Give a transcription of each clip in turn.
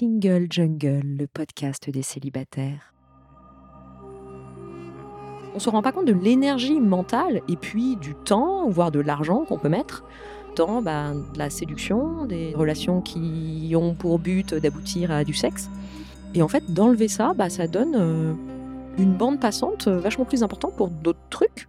Single Jungle, le podcast des célibataires. On se rend pas compte de l'énergie mentale et puis du temps, voire de l'argent qu'on peut mettre dans bah, la séduction, des relations qui ont pour but d'aboutir à du sexe. Et en fait, d'enlever ça, bah, ça donne euh, une bande passante vachement plus importante pour d'autres trucs.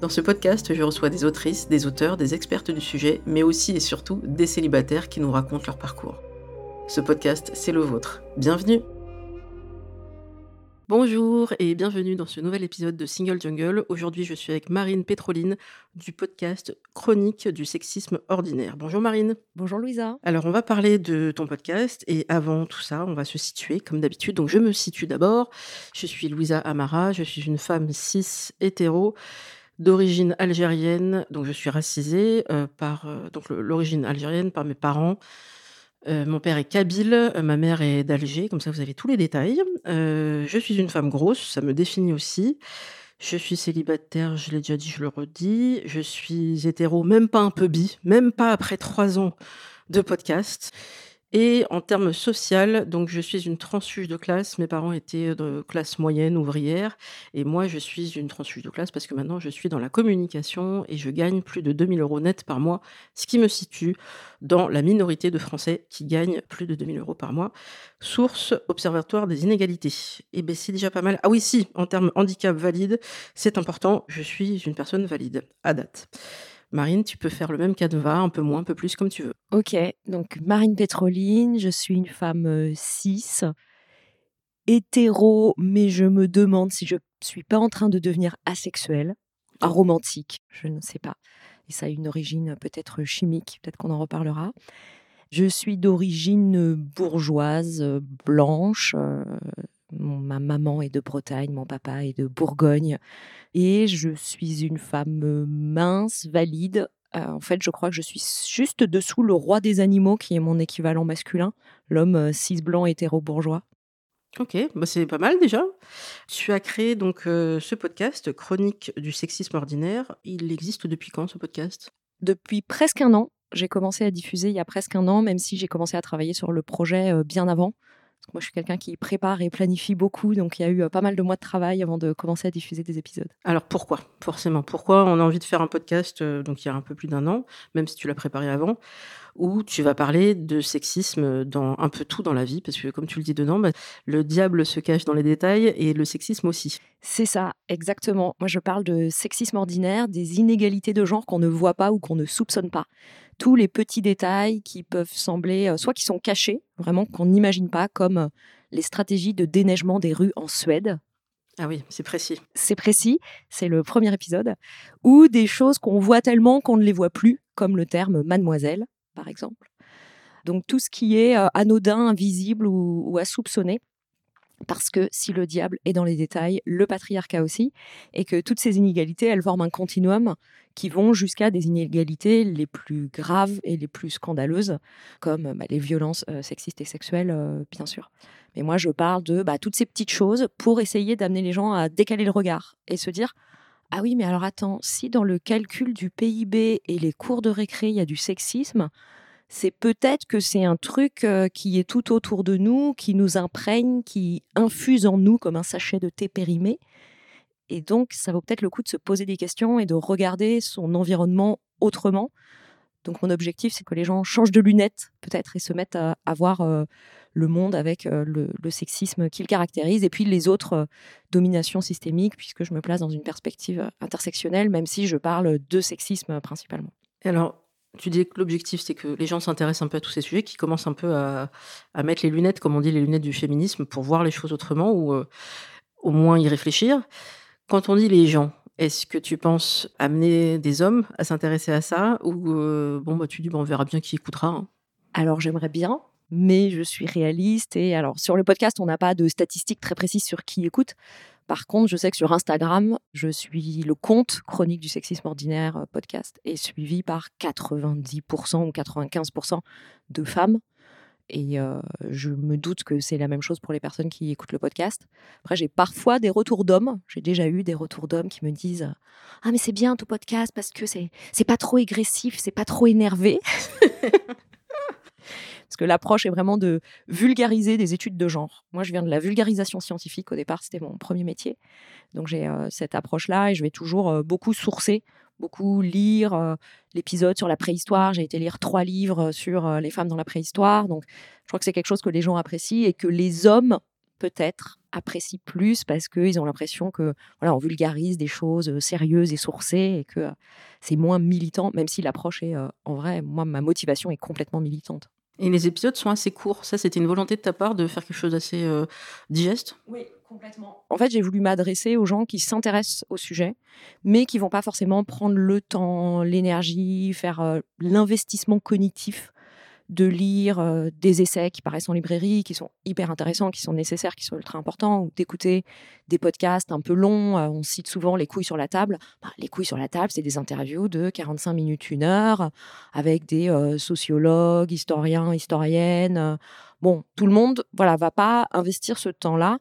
Dans ce podcast, je reçois des autrices, des auteurs, des expertes du sujet, mais aussi et surtout des célibataires qui nous racontent leur parcours. Ce podcast, c'est le vôtre. Bienvenue Bonjour et bienvenue dans ce nouvel épisode de Single Jungle. Aujourd'hui, je suis avec Marine Pétroline du podcast Chronique du sexisme ordinaire. Bonjour Marine. Bonjour Louisa. Alors, on va parler de ton podcast et avant tout ça, on va se situer comme d'habitude. Donc, je me situe d'abord. Je suis Louisa Amara, je suis une femme cis hétéro d'origine algérienne, donc je suis racisée euh, par euh, donc l'origine algérienne par mes parents. Euh, mon père est kabyle, ma mère est d'Alger, comme ça vous avez tous les détails. je suis une femme grosse, ça me définit aussi. Je suis célibataire, je l'ai déjà dit, je le redis. Je suis hétéro, même pas un peu bi, même pas après trois ans de podcast. Et en termes social, donc je suis une transfuge de classe. Mes parents étaient de classe moyenne ouvrière. Et moi, je suis une transfuge de classe parce que maintenant, je suis dans la communication et je gagne plus de 2000 euros net par mois, ce qui me situe dans la minorité de Français qui gagnent plus de 2000 euros par mois. Source Observatoire des inégalités. Et bien, c'est déjà pas mal. Ah oui, si, en termes handicap valide, c'est important. Je suis une personne valide à date. Marine, tu peux faire le même canevas, un peu moins, un peu plus, comme tu veux. Ok, donc Marine Pétroline, je suis une femme euh, cis, hétéro, mais je me demande si je ne suis pas en train de devenir asexuelle, aromantique, je ne sais pas. Et ça a une origine peut-être chimique, peut-être qu'on en reparlera. Je suis d'origine bourgeoise, blanche, euh, ma maman est de Bretagne, mon papa est de Bourgogne. Et je suis une femme mince, valide. en fait, je crois que je suis juste dessous le roi des animaux, qui est mon équivalent masculin, l'homme cis blanc hétéro-bourgeois. Ok, bah c'est pas mal déjà. Tu as créé donc ce podcast, Chronique du sexisme ordinaire. Il existe depuis quand ce podcast? Depuis presque un an. J'ai commencé à diffuser il y a presque un an, même si j'ai commencé à travailler sur le projet bien avant. Moi, je suis quelqu'un qui prépare et planifie beaucoup, donc il y a eu euh, pas mal de mois de travail avant de commencer à diffuser des épisodes. Alors pourquoi? Forcément, pourquoi? On a envie de faire un podcast, euh, donc il y a un peu plus d'un an, même si tu l'as préparé avant, où tu vas parler de sexisme dans un peu tout dans la vie, parce que comme tu le dis dedans, bah, le diable se cache dans les détails et le sexisme aussi. C'est ça, exactement. Moi, je parle de sexisme ordinaire, des inégalités de genre qu'on ne voit pas ou qu'on ne soupçonne pas tous les petits détails qui peuvent sembler, euh, soit qui sont cachés, vraiment qu'on n'imagine pas, comme euh, les stratégies de déneigement des rues en Suède. Ah oui, c'est précis. C'est précis, c'est le premier épisode. Ou des choses qu'on voit tellement qu'on ne les voit plus, comme le terme mademoiselle, par exemple. Donc tout ce qui est euh, anodin, invisible ou, ou à soupçonner. Parce que si le diable est dans les détails, le patriarcat aussi, et que toutes ces inégalités, elles forment un continuum qui vont jusqu'à des inégalités les plus graves et les plus scandaleuses, comme bah, les violences euh, sexistes et sexuelles, euh, bien sûr. Mais moi, je parle de bah, toutes ces petites choses pour essayer d'amener les gens à décaler le regard et se dire Ah oui, mais alors attends, si dans le calcul du PIB et les cours de récré, il y a du sexisme, c'est peut-être que c'est un truc euh, qui est tout autour de nous, qui nous imprègne, qui infuse en nous comme un sachet de thé périmé. Et donc, ça vaut peut-être le coup de se poser des questions et de regarder son environnement autrement. Donc, mon objectif, c'est que les gens changent de lunettes, peut-être, et se mettent à, voir euh, le monde avec euh, le, sexisme qu'il caractérise, et puis les autres dominations systémiques, puisque je me place dans une perspective intersectionnelle, même si je parle de sexisme principalement. alors, Tu dis que l'objectif, c'est que les gens s'intéressent un peu à tous ces sujets, qui commencent un peu à, mettre les lunettes, comme on dit, les lunettes du féminisme, pour voir les choses autrement ou euh, au moins y réfléchir. Quand on dit les gens, est-ce que tu penses amener des hommes à s'intéresser à ça ou euh, bon bah tu dis bon, on verra bien qui écoutera. Hein. Alors j'aimerais bien, mais je suis réaliste et alors sur le podcast on n'a pas de statistiques très précises sur qui écoute. Par contre, je sais que sur Instagram, je suis le compte chronique du sexisme ordinaire euh, podcast est suivi par 90% ou 95% de femmes. Et euh, je me doute que c'est la même chose pour les personnes qui écoutent le podcast. Après, j'ai parfois des retours d'hommes. J'ai déjà eu des retours d'hommes qui me disent Ah, mais c'est bien ton podcast parce que c'est, c'est pas trop agressif, c'est pas trop énervé. Parce que l'approche est vraiment de vulgariser des études de genre. Moi, je viens de la vulgarisation scientifique. Au départ, c'était mon premier métier. Donc, j'ai euh, cette approche-là et je vais toujours euh, beaucoup sourcer, beaucoup lire euh, l'épisode sur la préhistoire. J'ai été lire trois livres sur les femmes dans la préhistoire. Donc, je crois que c'est quelque chose que les gens apprécient et que les hommes, peut-être, apprécient plus parce qu'ils ont l'impression que voilà, on vulgarise des choses sérieuses et sourcées et que c'est moins militant, même si l'approche est en vrai, moi, ma motivation est complètement militante. Et les épisodes sont assez courts. Ça, c'était une volonté de ta part de faire quelque chose d'assez euh, digeste? Oui, complètement. En fait, j'ai voulu m'adresser aux gens qui s'intéressent au sujet, mais qui vont pas forcément prendre le temps, l'énergie, faire euh, l'investissement cognitif de lire euh, des essais qui paraissent en librairie, qui sont hyper intéressants, qui sont nécessaires, qui sont ultra importants, ou d'écouter des podcasts un peu longs. Euh, on cite souvent les couilles sur la table. Bah, les couilles sur la table, c'est des interviews de 45 minutes, une heure, avec des euh, sociologues, historiens, historiennes. Bon, tout le monde, voilà, va pas investir ce temps-là.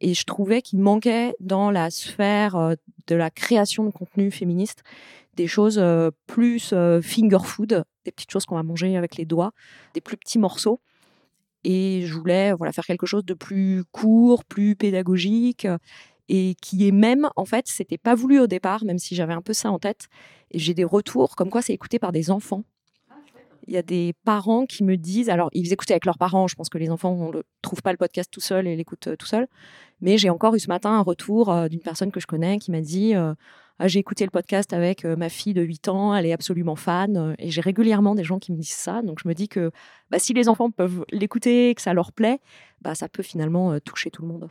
Et je trouvais qu'il manquait dans la sphère de la création de contenu féministe des choses plus finger food, des petites choses qu'on va manger avec les doigts, des plus petits morceaux. Et je voulais voilà, faire quelque chose de plus court, plus pédagogique, et qui est même, en fait, c'était pas voulu au départ, même si j'avais un peu ça en tête. Et j'ai des retours comme quoi c'est écouté par des enfants. Il y a des parents qui me disent, alors ils écoutent avec leurs parents, je pense que les enfants ne trouvent pas le podcast tout seul et l'écoutent tout seul, mais j'ai encore eu ce matin un retour d'une personne que je connais qui m'a dit, j'ai écouté le podcast avec euh, ma fille de 8 ans, elle est absolument fan. Euh, et j'ai régulièrement des gens qui me disent ça. Donc je me dis que bah, si les enfants peuvent l'écouter, que ça leur plaît, bah, ça peut finalement euh, toucher tout le monde.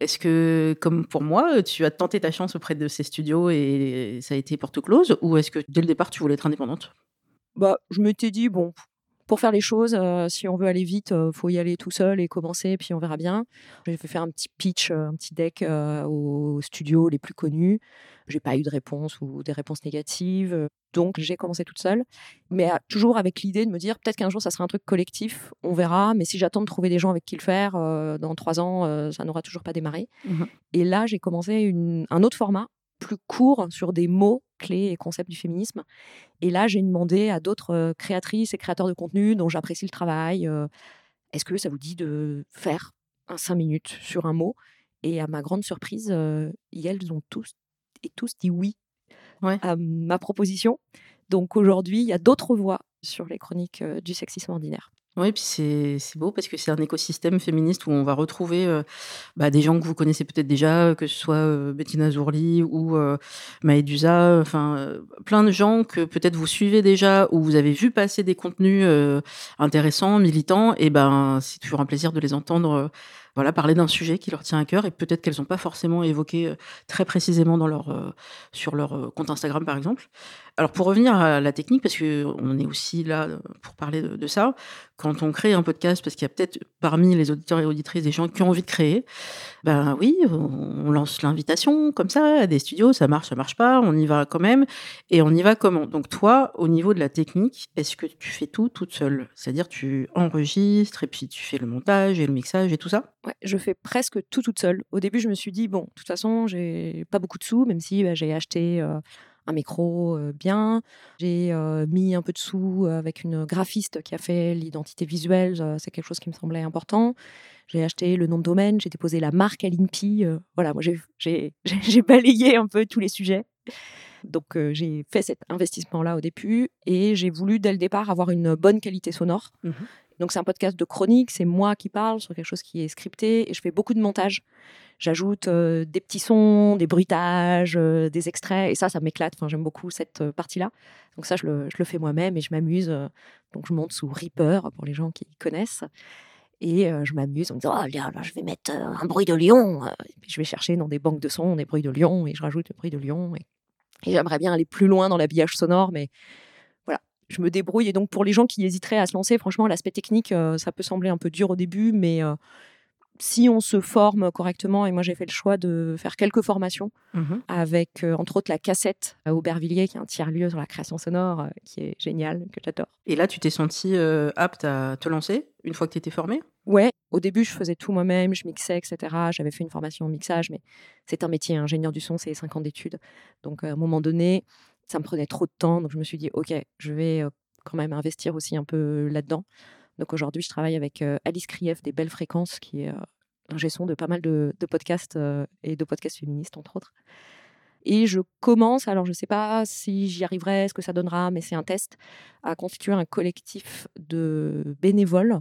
Est-ce que, comme pour moi, tu as tenté ta chance auprès de ces studios et ça a été porte close Ou est-ce que dès le départ, tu voulais être indépendante? Bah, Je m'étais dit, bon, pour faire les choses, si on veut aller vite, il faut y aller tout seul et commencer, puis on verra bien. J'ai fait faire un petit pitch, un petit deck aux studios les plus connus. J'ai pas eu de réponse ou des réponses négatives. Donc j'ai commencé toute seule, mais toujours avec l'idée de me dire peut-être qu'un jour ça sera un truc collectif, on verra. Mais si j'attends de trouver des gens avec qui le faire, dans trois ans, ça n'aura toujours pas démarré. Mmh et là j'ai commencé un autre format plus court sur des mots clés et concepts du féminisme. Et là, j'ai demandé à d'autres créatrices et créateurs de contenu dont j'apprécie le travail, est-ce que ça vous dit de faire un cinq minutes sur un mot? Et à ma grande surprise, elles ont tous et tous dit oui à ma proposition. Donc aujourd'hui, il y a d'autres voix sur les chroniques euh, du sexisme ordinaire. Oui, puis c'est beau parce que c'est un écosystème féministe où on va retrouver euh, bah, des gens que vous connaissez peut-être déjà, que ce soit euh, Bettina Zourli ou euh, enfin plein de gens que peut-être vous suivez déjà ou vous avez vu passer des contenus intéressants, militants, et ben c'est toujours un plaisir de les entendre voilà, parler d'un sujet qui leur tient à cœur et peut-être qu'elles n'ont pas forcément évoqué très précisément dans leur, sur leur compte Instagram, par exemple. Alors, pour revenir à la technique, parce qu'on est aussi là pour parler de, ça, quand on crée un podcast, parce qu'il y a peut-être parmi les auditeurs et auditrices des gens qui ont envie de créer, ben oui, on lance l'invitation comme ça à des studios, ça marche, ça marche pas, on y va quand même, et on y va comment? Donc toi, au niveau de la technique, est-ce que tu fais tout toute seule? C'est-à-dire tu enregistres et puis tu fais le montage et le mixage et tout ça? Je fais presque tout toute seule. Au début, je me suis dit bon, de toute façon, j'ai pas beaucoup de sous, même si bah, j'ai acheté un micro bien. J'ai mis un peu de sous avec une graphiste qui a fait l'identité visuelle. c'est quelque chose qui me semblait important. J'ai acheté le nom de domaine, j'ai déposé la marque à l'INPI. voilà, moi j'ai balayé un peu tous les sujets. Donc j'ai fait cet investissement-là au début et j'ai voulu dès le départ avoir une bonne qualité sonore. Mmh Donc c'est un podcast de chronique, c'est moi qui parle sur quelque chose qui est scripté et je fais beaucoup de montage. J'ajoute euh, des petits sons, des bruitages, euh, des extraits et ça, ça m'éclate. Enfin, j'aime beaucoup cette euh, partie-là. Donc ça, je le, fais moi-même et je m'amuse. donc je monte sous Reaper pour les gens qui connaissent. Et je m'amuse en me disant, oh, là, je vais mettre un bruit de lion. Je vais chercher dans des banques de sons des bruits de lion et je rajoute le bruit de lion. Et, et j'aimerais bien aller plus loin dans l'habillage sonore, mais je me débrouille. Et donc, pour les gens qui hésiteraient à se lancer, franchement, l'aspect technique, euh, ça peut sembler un peu dur au début, mais euh, si on se forme correctement, et moi j'ai fait le choix de faire quelques formations mmh avec euh, entre autres la cassette à Aubervilliers, qui est un tiers-lieu sur la création sonore, qui est génial, que j'adore. Et là, tu t'es senti apte à te lancer une fois que tu étais formée? Ouais, au début, je faisais tout moi-même, je mixais, etc. J'avais fait une formation en mixage, mais c'est un métier, ingénieur du son, c'est 5 ans d'études. Donc, à un moment donné, ça me prenait trop de temps. Donc, je me suis dit, OK, je vais quand même investir aussi un peu là-dedans. Donc, aujourd'hui, je travaille avec Alice Krief des Belles Fréquences, qui est l'ingé son de pas mal de, podcasts et de podcasts féministes, entre autres. Et je commence, alors je ne sais pas si j'y arriverai, ce que ça donnera, mais c'est un test, à constituer un collectif de bénévoles,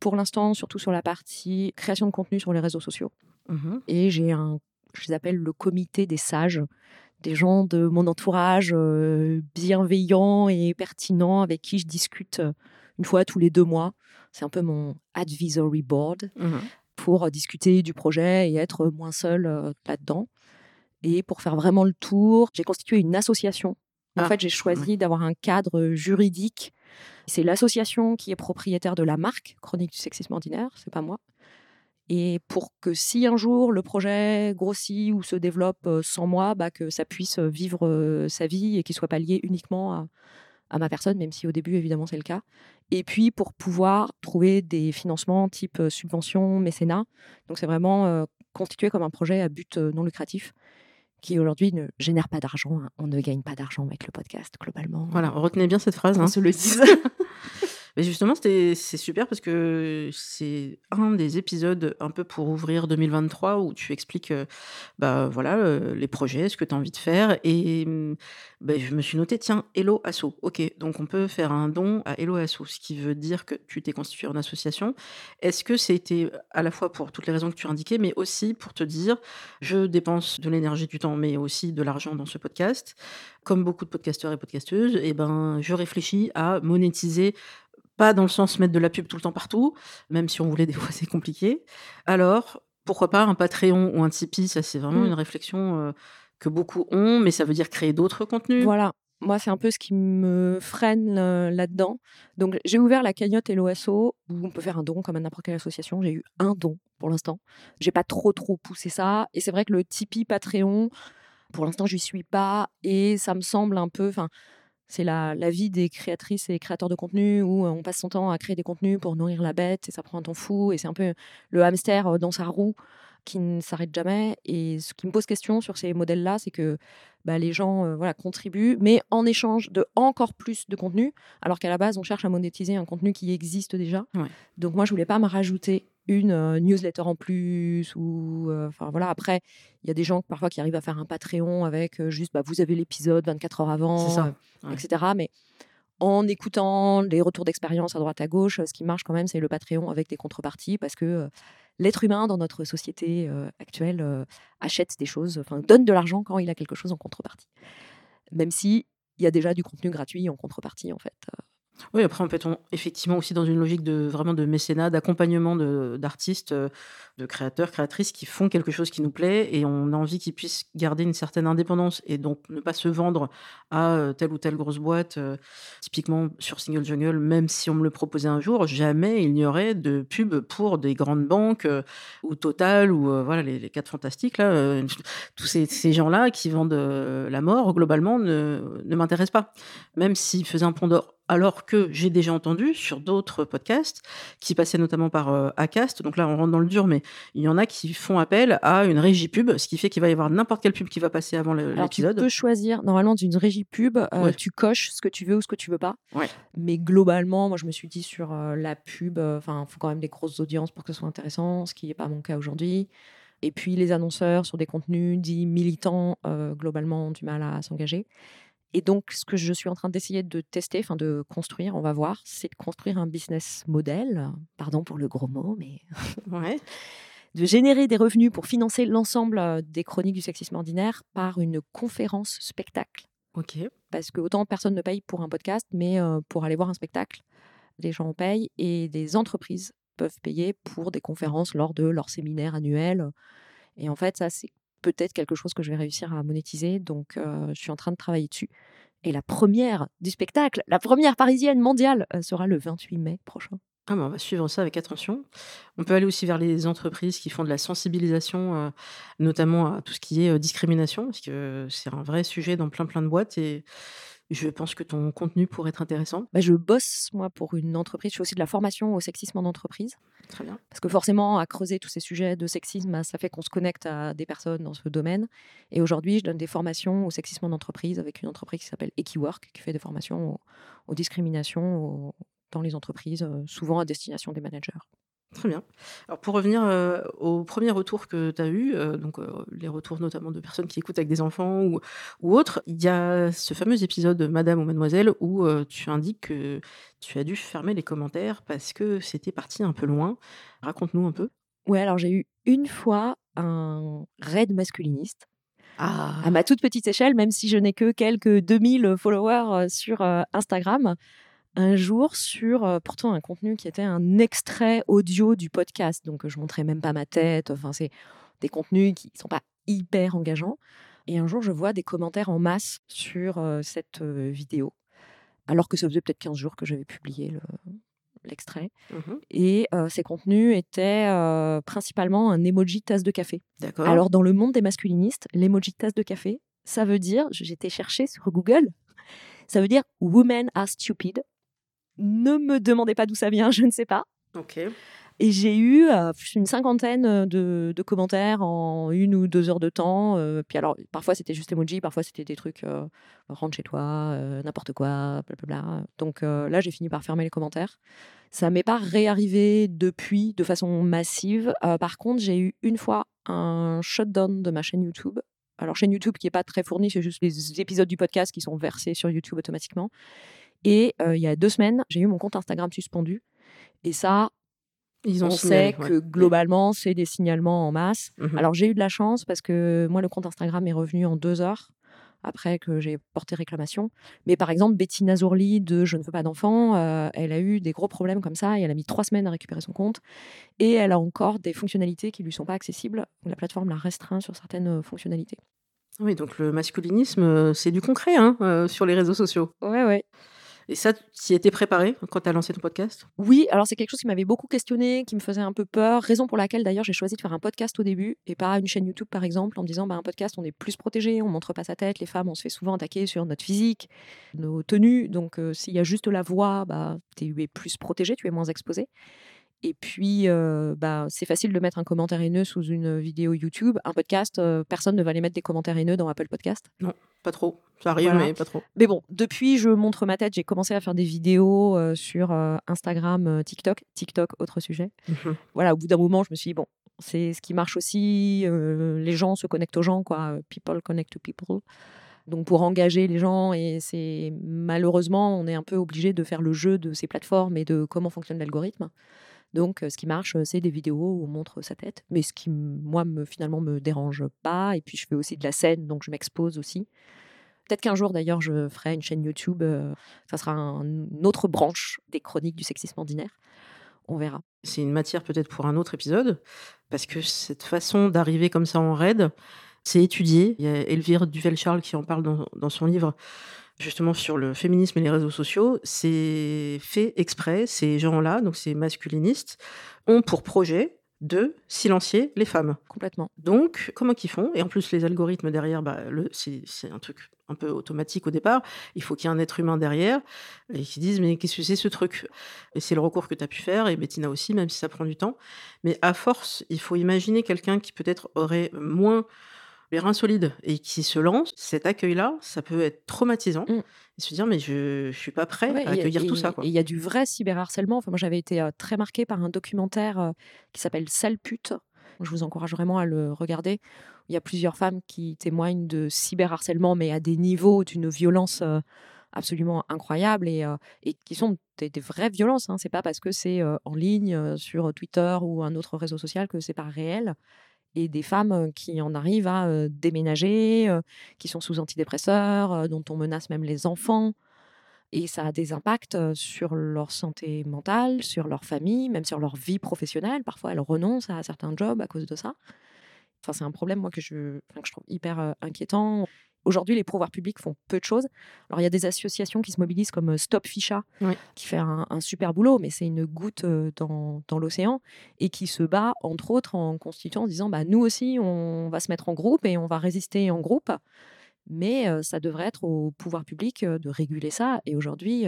pour l'instant, surtout sur la partie création de contenu sur les réseaux sociaux. Mmh et j'ai un, je les appelle le comité des sages, des gens de mon entourage euh, bienveillants et pertinents avec qui je discute euh, une fois tous les deux mois. C'est un peu mon advisory board mmh pour euh, discuter du projet et être moins seul là-dedans. Et pour faire vraiment le tour, j'ai constitué une association. En ah, fait, j'ai choisi d'avoir un cadre juridique. C'est l'association qui est propriétaire de la marque Chronique du sexisme ordinaire, c'est pas moi. Et pour que si un jour le projet grossit ou se développe sans moi, bah, que ça puisse vivre sa vie et qu'il soit pas lié uniquement à, à ma personne, même si au début évidemment c'est le cas. Et puis pour pouvoir trouver des financements type subvention, mécénat. Donc c'est vraiment constitué comme un projet à but non lucratif qui aujourd'hui ne génère pas d'argent. Hein. On ne gagne pas d'argent avec le podcast globalement. Voilà, retenez bien cette phrase. On hein. se le dise. Mais justement, c'est super parce que c'est un des épisodes un peu pour ouvrir 2023 où tu expliques bah, voilà, les projets, ce que tu as envie de faire. Et mmh, bah, je me suis noté, tiens, Hello Asso. Ok, donc on peut faire un don à Hello Asso, ce qui veut dire que tu t'es constitué en association. Est-ce que c'était à la fois pour toutes les raisons que tu as indiquées, mais aussi pour te dire, je dépense de l'énergie, du temps, mais aussi de l'argent dans ce podcast comme beaucoup de podcasteurs et podcasteuses, et ben, je réfléchis à monétiser pas dans le sens mettre de la pub tout le temps partout, même si on voulait des fois c'est compliqué. Alors, pourquoi pas un Patreon ou un Tipeee Ça, c'est vraiment mmh. une réflexion euh, que beaucoup ont, mais ça veut dire créer d'autres contenus. Voilà. Moi, c'est un peu ce qui me freine euh, là-dedans. Donc, j'ai ouvert la cagnotte et l'OSO, où on peut faire un don comme à n'importe quelle association. J'ai eu un don pour l'instant. J'ai pas trop, trop poussé ça. Et c'est vrai que le Tipeee Patreon, pour l'instant, je suis pas. Et ça me semble un peu. Enfin, c'est la, vie des créatrices et créateurs de contenu où on passe son temps à créer des contenus pour nourrir la bête et ça prend un temps fou et c'est un peu le hamster dans sa roue qui ne s'arrête jamais. Et ce qui me pose question sur ces modèles-là, c'est que bah, les gens voilà, contribuent, mais en échange de encore plus de contenu, alors qu'à la base, on cherche à monétiser un contenu qui existe déjà. Donc moi, je voulais pas me rajouter une euh, newsletter en plus ou euh, voilà après il y a des gens parfois qui arrivent à faire un Patreon avec euh, juste bah, vous avez l'épisode 24 heures avant etc mais en écoutant les retours d'expérience à droite à gauche ce qui marche quand même c'est le Patreon avec des contreparties parce que l'être humain dans notre société actuelle achète des choses enfin donne de l'argent quand il a quelque chose en contrepartie. Même si il y a déjà du contenu gratuit en contrepartie en fait oui, après, peut être effectivement aussi dans une logique de vraiment de mécénat, d'accompagnement d'artistes, euh, de, créateurs, créatrices qui font quelque chose qui nous plaît et on a envie qu'ils puissent garder une certaine indépendance et donc ne pas se vendre à euh, telle ou telle grosse boîte. Euh, typiquement sur Single Jungle, même si on me le proposait un jour, jamais il n'y aurait de pub pour des grandes banques ou Total ou voilà les, quatre fantastiques là. tous ces, ces gens-là qui vendent la mort globalement ne, ne m'intéressent pas. Même s'ils faisaient un pont d'or alors que j'ai déjà entendu sur d'autres podcasts qui passaient notamment par euh, Acast. Donc là, on rentre dans le dur, mais il y en a qui font appel à une régie pub, ce qui fait qu'il va y avoir n'importe quelle pub qui va passer avant l'épisode. Tu peux choisir. Normalement, d'une régie pub, euh, tu coches ce que tu veux ou ce que tu veux pas. Mais globalement, moi, je me suis dit sur euh, la pub, enfin, il faut quand même des grosses audiences pour que ce soit intéressant, ce qui n'est pas mon cas aujourd'hui. Et puis les annonceurs sur des contenus dits militants, globalement, ont du mal à s'engager. Et donc, ce que je suis en train d'essayer de tester, enfin de construire, on va voir, c'est de construire un business model, pardon pour le gros mot, mais Ouais. de générer des revenus pour financer l'ensemble euh, des chroniques du sexisme ordinaire par une conférence spectacle. Ok. Parce que autant personne ne paye pour un podcast, mais euh, pour aller voir un spectacle, les gens payent et des entreprises peuvent payer pour des conférences lors de leur séminaire annuel. Et en fait, ça, c'est peut-être quelque chose que je vais réussir à monétiser. Donc, euh, je suis en train de travailler dessus. Et la première du spectacle, la première parisienne mondiale, euh, sera le 28 mai prochain. Ah bah, on va suivre ça avec attention. On peut aller aussi vers les entreprises qui font de la sensibilisation, euh, notamment à tout ce qui est discrimination, parce que c'est un vrai sujet dans plein plein de boîtes et je pense que ton contenu pourrait être intéressant. Bah, je bosse, moi, pour une entreprise. Je fais aussi de la formation au sexisme en entreprise. Très bien. Parce que forcément, à creuser tous ces sujets de sexisme, bah, ça fait qu'on se connecte à des personnes dans ce domaine. Et aujourd'hui, je donne des formations au sexisme en entreprise avec une entreprise qui s'appelle Equiwork, qui fait des formations aux, aux discriminations aux- dans les entreprises, euh, souvent à destination des managers. Très bien. Alors pour revenir euh, au premier retour que tu as eu, euh, donc euh, les retours notamment de personnes qui écoutent avec des enfants ou, ou autres, il y a ce fameux épisode Madame ou Mademoiselle où euh, tu indiques que tu as dû fermer les commentaires parce que c'était parti un peu loin. Raconte-nous un peu. Ouais, alors j'ai eu une fois un raid masculiniste Ah, à ma toute petite échelle, même si je n'ai que quelques 2000 followers sur Instagram, un jour sur euh, pourtant un contenu qui était un extrait audio du podcast. Donc euh, je montrais même pas ma tête. Enfin, c'est des contenus qui sont pas hyper engageants. Et un jour, je vois des commentaires en masse sur euh, cette euh, vidéo, alors que ça faisait peut-être 15 jours que j'avais publié le- l'extrait. mhm, Et euh, ces contenus étaient euh, principalement un emoji tasse de café. d'accord. Alors, dans le monde des masculinistes, l'emoji tasse de café, ça veut dire, j'étais chercher sur Google, ça veut dire Women are stupid. Ne me demandez pas d'où ça vient, je ne sais pas. ok. Et j'ai eu euh, une cinquantaine de, de commentaires en une ou deux heures de temps. euh, puis alors, parfois c'était juste emoji, parfois c'était des trucs euh, rentre chez toi, euh, n'importe quoi, blablabla. Donc euh, là, j'ai fini par fermer les commentaires. Ça m'est pas réarrivé depuis de façon massive. Euh, par contre, j'ai eu une fois un shutdown de ma chaîne YouTube. Alors, chaîne YouTube qui est pas très fournie, c'est juste les épisodes du podcast qui sont versés sur YouTube automatiquement. Et euh, il y a deux semaines, j'ai eu mon compte Instagram suspendu. Et ça, Ils ont on signalé, sait ouais. que globalement, c'est des signalements en masse. Mhm. Alors, j'ai eu de la chance parce que moi, le compte Instagram est revenu en deux heures après que j'ai porté réclamation. Mais par exemple, Betty Nazorli de Je ne veux pas d'enfants, euh, elle a eu des gros problèmes comme ça et elle a mis trois semaines à récupérer son compte. Et elle a encore des fonctionnalités qui lui sont pas accessibles. La plateforme l'a restreint sur certaines euh, fonctionnalités. Oui, donc le masculinisme, c'est du concret hein, euh, sur les réseaux sociaux. Ouais, ouais. Et ça, tu y étais préparé quand tu as lancé ton podcast? Oui, alors c'est quelque chose qui m'avait beaucoup questionné, qui me faisait un peu peur, raison pour laquelle d'ailleurs j'ai choisi de faire un podcast au début et pas une chaîne YouTube par exemple, en me disant bah, un podcast on est plus protégé, on montre pas sa tête, les femmes on se fait souvent attaquer sur notre physique, nos tenues, donc euh, s'il y a juste la voix, bah, tu es plus protégé, tu es moins exposé. Et puis, euh, bah, c'est facile de mettre un commentaire haineux sous une vidéo YouTube. Un podcast, euh, personne ne va aller mettre des commentaires haineux dans Apple Podcast. Pas trop. Ça arrive, Voilà. mais pas trop. Mais bon, depuis, je montre ma tête. J'ai commencé à faire des vidéos euh, sur Instagram, TikTok. TikTok, autre sujet. Mhm. Voilà, au bout d'un moment, je me suis dit, bon, c'est ce qui marche aussi. les gens se connectent aux gens, quoi. People connect to people. Donc, pour engager les gens, et c'est malheureusement, on est un peu obligé de faire le jeu de ces plateformes et de comment fonctionne l'algorithme. Donc, ce qui marche, c'est des vidéos où on montre sa tête, mais ce qui, moi, me, finalement, me dérange pas. Et puis, je fais aussi de la scène, donc je m'expose aussi. Peut-être qu'un jour, d'ailleurs, je ferai une chaîne YouTube. ça sera un- une autre branche des chroniques du sexisme ordinaire. On verra. C'est une matière peut-être pour un autre épisode, parce que cette façon d'arriver comme ça en raid, c'est étudié. Il y a Elvire Duvel-Charles qui en parle dans son livre, justement sur le féminisme et les réseaux sociaux. C'est fait exprès. Ces gens-là, donc ces masculinistes, ont pour projet de silencier les femmes. Complètement. Donc, comment qu'ils font? Et en plus, les algorithmes derrière, bah, c'est un truc un peu automatique au départ. Il faut qu'il y ait un être humain derrière et qui disent Mais qu'est-ce que c'est ce truc? Et c'est le recours que tu as pu faire, et Bettina aussi, même si ça prend du temps. Mais à force, il faut imaginer quelqu'un qui peut-être aurait moins les reins solides et qui se lance. Cet accueil-là, ça peut être traumatisant. Mm. Et se dire Mais je ne suis pas prêt Ouais, à accueillir et- tout ça. Et il y a du vrai cyberharcèlement. Enfin, moi, j'avais été euh, très marquée par un documentaire euh, qui s'appelle Sale pute, Je vous encourage vraiment à le regarder. Il y a plusieurs femmes qui témoignent de cyberharcèlement, mais à des niveaux d'une violence absolument incroyables et, et qui sont des, vraies violences. Hein. C'est pas parce que c'est en ligne sur Twitter ou un autre réseau social que c'est pas réel. Et des femmes qui en arrivent à déménager, qui sont sous antidépresseurs, dont on menace même les enfants. Et ça a des impacts sur leur santé mentale, sur leur famille, même sur leur vie professionnelle. Parfois, elles renoncent à certains jobs à cause de ça. Enfin, c'est un problème, moi, que je, que je trouve hyper inquiétant. Aujourd'hui, les pouvoirs publics font peu de choses. Alors, il y a des associations qui se mobilisent comme Stop Ficha, qui fait un, super boulot, mais c'est une goutte dans, dans l'océan et qui se bat, entre autres, en constituant, en disant bah, nous aussi, on va se mettre en groupe et on va résister en groupe. Mais ça devrait être au pouvoir public de réguler ça. Et aujourd'hui,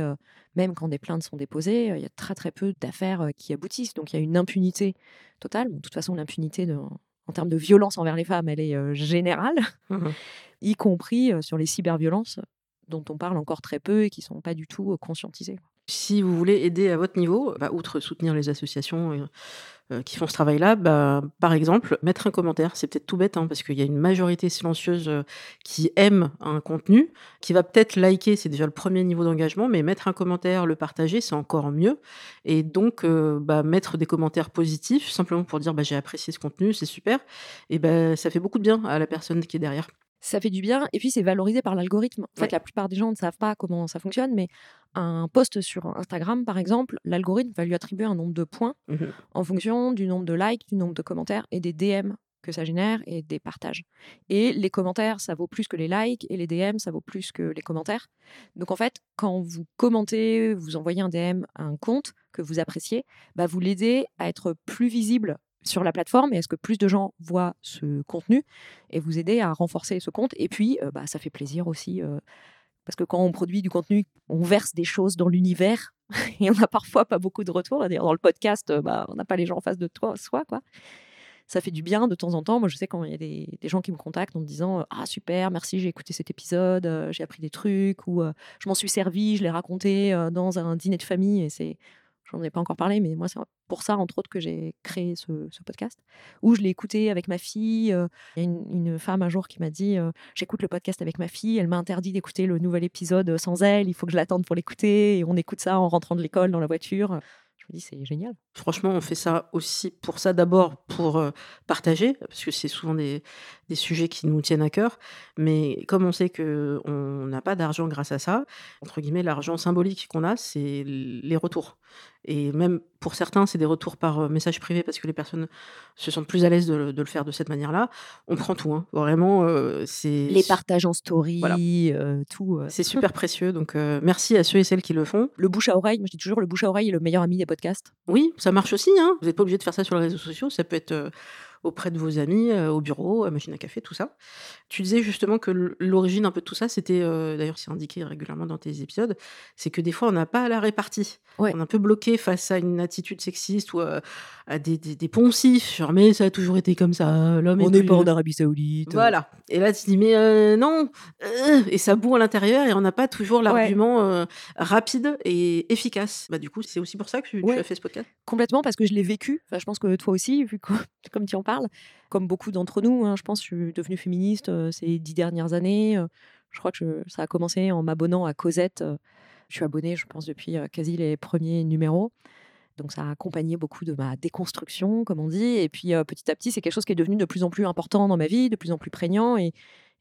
même quand des plaintes sont déposées, il y a très très peu d'affaires qui aboutissent. Donc il y a une impunité totale. de toute façon, l'impunité en termes de violence envers les femmes, elle est générale, mmh y compris sur les cyberviolences dont on parle encore très peu et qui ne sont pas du tout conscientisées. Si vous voulez aider à votre niveau, bah, outre soutenir les associations euh, qui font ce travail-là, bah, par exemple, mettre un commentaire. C'est peut-être tout bête, hein, parce qu'il y a une majorité silencieuse euh, qui aime un contenu, qui va peut-être liker, c'est déjà le premier niveau d'engagement, mais mettre un commentaire, le partager, c'est encore mieux. Et donc, euh, bah, mettre des commentaires positifs, simplement pour dire j'ai apprécié ce contenu, c'est super, et ben ça fait beaucoup de bien à la personne qui est derrière ça fait du bien et puis c'est valorisé par l'algorithme. En fait, la plupart des gens ne savent pas comment ça fonctionne, mais un post sur Instagram, par exemple, l'algorithme va lui attribuer un nombre de points mmh en fonction du nombre de likes, du nombre de commentaires et des DM que ça génère et des partages. Et les commentaires, ça vaut plus que les likes et les DM, ça vaut plus que les commentaires. Donc en fait, quand vous commentez, vous envoyez un DM à un compte que vous appréciez, bah vous l'aidez à être plus visible sur la plateforme et est-ce que plus de gens voient ce contenu et vous aider à renforcer ce compte. Et puis, euh, bah, ça fait plaisir aussi euh, parce que quand on produit du contenu, on verse des choses dans l'univers et on n'a parfois pas beaucoup de retours. D'ailleurs, dans le podcast, euh, bah, on n'a pas les gens en face de toi, soi. Quoi. Ça fait du bien de temps en temps. Moi, je sais quand il y a des, gens qui me contactent en me disant Ah, super, merci, j'ai écouté cet épisode, j'ai appris des trucs, ou je m'en suis servi, je l'ai raconté dans un dîner de famille. Et c'est j'en ai pas encore parlé, mais moi, c'est pour ça, entre autres, que j'ai créé ce, podcast, où je l'ai écouté avec ma fille. Euh, il y a une, femme un jour qui m'a dit euh, J'écoute le podcast avec ma fille, elle m'a interdit d'écouter le nouvel épisode sans elle, il faut que je l'attende pour l'écouter, et on écoute ça en rentrant de l'école dans la voiture. Je me dis, c'est génial. Franchement, on fait ça aussi pour ça, d'abord pour euh, partager, parce que c'est souvent des, des, sujets qui nous tiennent à cœur. Mais comme on sait qu'on n'a pas d'argent grâce à ça, entre guillemets, l'argent symbolique qu'on a, c'est les retours. Et même pour certains, c'est des retours par euh, message privé parce que les personnes se sentent plus à l'aise de, le faire de cette manière-là. On prend tout, hein. vraiment. Euh, c'est les partages en story, euh, tout. C'est super précieux. Donc merci à ceux et celles qui le font. Le bouche à oreille, moi je dis toujours, le bouche à oreille est le meilleur ami des podcasts. Oui, ça marche aussi. Hein. Vous n'êtes pas obligé de faire ça sur les réseaux sociaux. Ça peut être auprès de vos amis, au bureau, à machine à café, tout ça. Tu disais justement que l'origine un peu de tout ça, c'était, d'ailleurs c'est indiqué régulièrement dans tes épisodes, c'est que des fois on n'a pas la répartie. On est un peu bloqué face à une attitude sexiste ou à, des, des, poncifs, genre mais ça a toujours été comme ça, l'homme On n'est pas en Arabie Saoudite. Voilà. Et là tu te dis mais non, et ça boue à l'intérieur et on n'a pas toujours l'argument rapide et efficace. Bah du coup c'est aussi pour ça que tu, as fait ce podcast? Complètement parce que je l'ai vécu. Enfin, je pense que toi aussi, vu que, comme tu en Comme beaucoup d'entre nous, hein, je pense, je suis devenue féministe euh, ces dix dernières années. Euh, je crois que ça a commencé en m'abonnant à Cosette. Euh, je suis abonnée, je pense, depuis quasi les premiers numéros. Donc ça a accompagné beaucoup de ma déconstruction, comme on dit. Et puis petit à petit, c'est quelque chose qui est devenu de plus en plus important dans ma vie, de plus en plus prégnant. Et,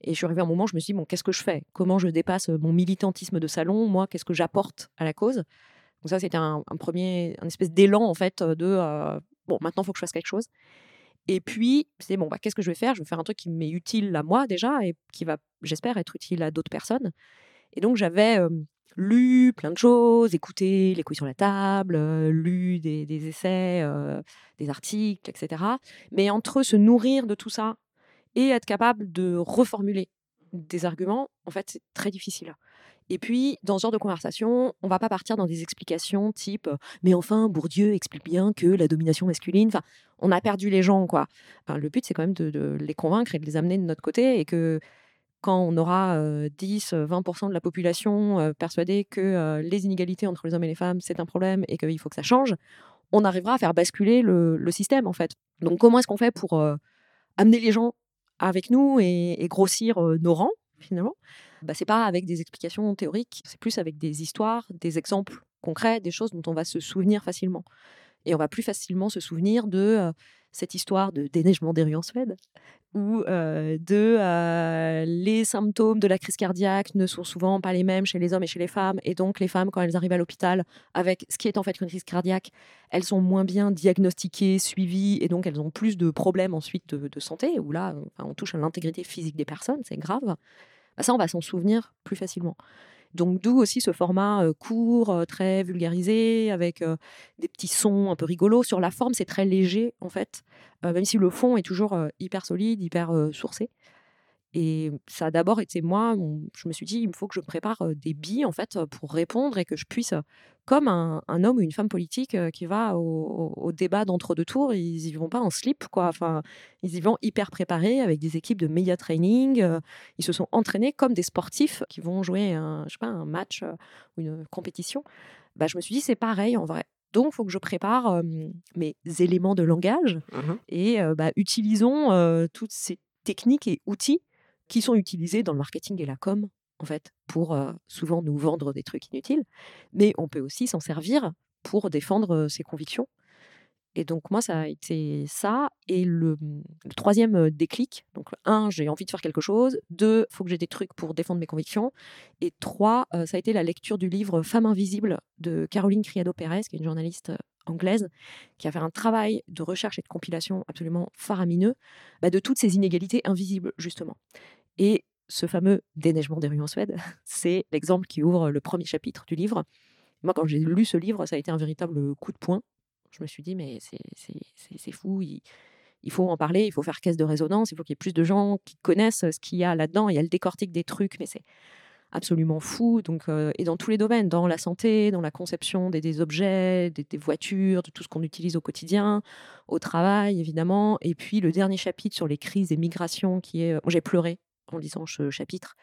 et je suis arrivée à un moment où je me suis dit, bon, qu'est-ce que je fais? Comment je dépasse mon militantisme de salon? Moi, qu'est-ce que j'apporte à la cause? Donc ça, c'était un, premier, un espèce d'élan, en fait, de, bon, maintenant, il faut que je fasse quelque chose. Et puis, c'est bon, bah, qu'est-ce que je vais faire? Je vais faire un truc qui m'est utile à moi déjà et qui va, j'espère, être utile à d'autres personnes. Et donc, j'avais lu plein de choses, écouté les couilles sur la table, lu des, essais, des articles, etc. Mais entre se nourrir de tout ça et être capable de reformuler des arguments, en fait, c'est très difficile. Et puis, dans ce genre de conversation, on va pas partir dans des explications type mais enfin, Bourdieu explique bien que la domination masculine. Enfin, on a perdu les gens, quoi. le but, c'est quand même de, les convaincre et de les amener de notre côté et que quand on aura 10, 20% de la population persuadée que les inégalités entre les hommes et les femmes, c'est un problème et qu'il faut que ça change, on arrivera à faire basculer le, système, en fait. Donc comment est-ce qu'on fait pour amener les gens avec nous et, grossir nos rangs finalement? Bah, C'est pas avec des explications théoriques, c'est plus avec des histoires, des exemples concrets, des choses dont on va se souvenir facilement. Et on va plus facilement se souvenir de cette histoire de déneigement des rues en Suède, où de les symptômes de la crise cardiaque ne sont souvent pas les mêmes chez les hommes et chez les femmes. Et donc, les femmes, quand elles arrivent à l'hôpital avec ce qui est en fait une crise cardiaque, elles sont moins bien diagnostiquées, suivies, et donc elles ont plus de problèmes ensuite de, santé, où là, on touche à l'intégrité physique des personnes, c'est grave. Bah, ça, on va s'en souvenir plus facilement. Donc d'où aussi ce format court, très vulgarisé, avec des petits sons un peu rigolos. Sur la forme, c'est très léger en fait, même si le fond est toujours hyper solide, hyper sourcé. Et ça a d'abord été moi, je me suis dit, il faut que je prépare des billes en fait pour répondre et que je puisse, comme un, homme ou une femme politique qui va au, débat d'entre-deux tours, ils y vont pas en slip, quoi. Enfin, ils y vont hyper préparés avec des équipes de media training. ils se sont entraînés comme des sportifs qui vont jouer un, je sais pas, un match ou une compétition. Bah, je me suis dit, c'est pareil en vrai. Donc, il faut que je prépare mes éléments de langage mmh et bah, utilisons toutes ces techniques et outils qui sont utilisés dans le marketing et la com, en fait, pour souvent nous vendre des trucs inutiles. Mais on peut aussi s'en servir pour défendre ses convictions. Et donc, moi, ça a été ça. Et le, troisième déclic, donc, un, j'ai envie de faire quelque chose. Deux, il faut que j'ai des trucs pour défendre mes convictions. Et trois, ça a été la lecture du livre Femme invisible de Caroline Criado-Pérez, qui est une journaliste anglaise, qui a fait un travail de recherche et de compilation absolument faramineux bah, de toutes ces inégalités invisibles, justement. Et ce fameux déneigement des rues en Suède, c'est l'exemple qui ouvre le premier chapitre du livre. Moi, quand j'ai lu ce livre, ça a été un véritable coup de poing. Je me suis dit, mais c'est fou, il, faut en parler, il faut faire caisse de résonance, il faut qu'il y ait plus de gens qui connaissent ce qu'il y a là-dedans. Il y a le décortique des trucs, mais c'est absolument fou. Donc, euh, et dans tous les domaines, dans la santé, dans la conception des, objets, des, voitures, de tout ce qu'on utilise au quotidien, au travail, évidemment. Et puis le dernier chapitre sur les crises et migrations, qui est... Moi, j'ai pleuré en lisant ce chapitre,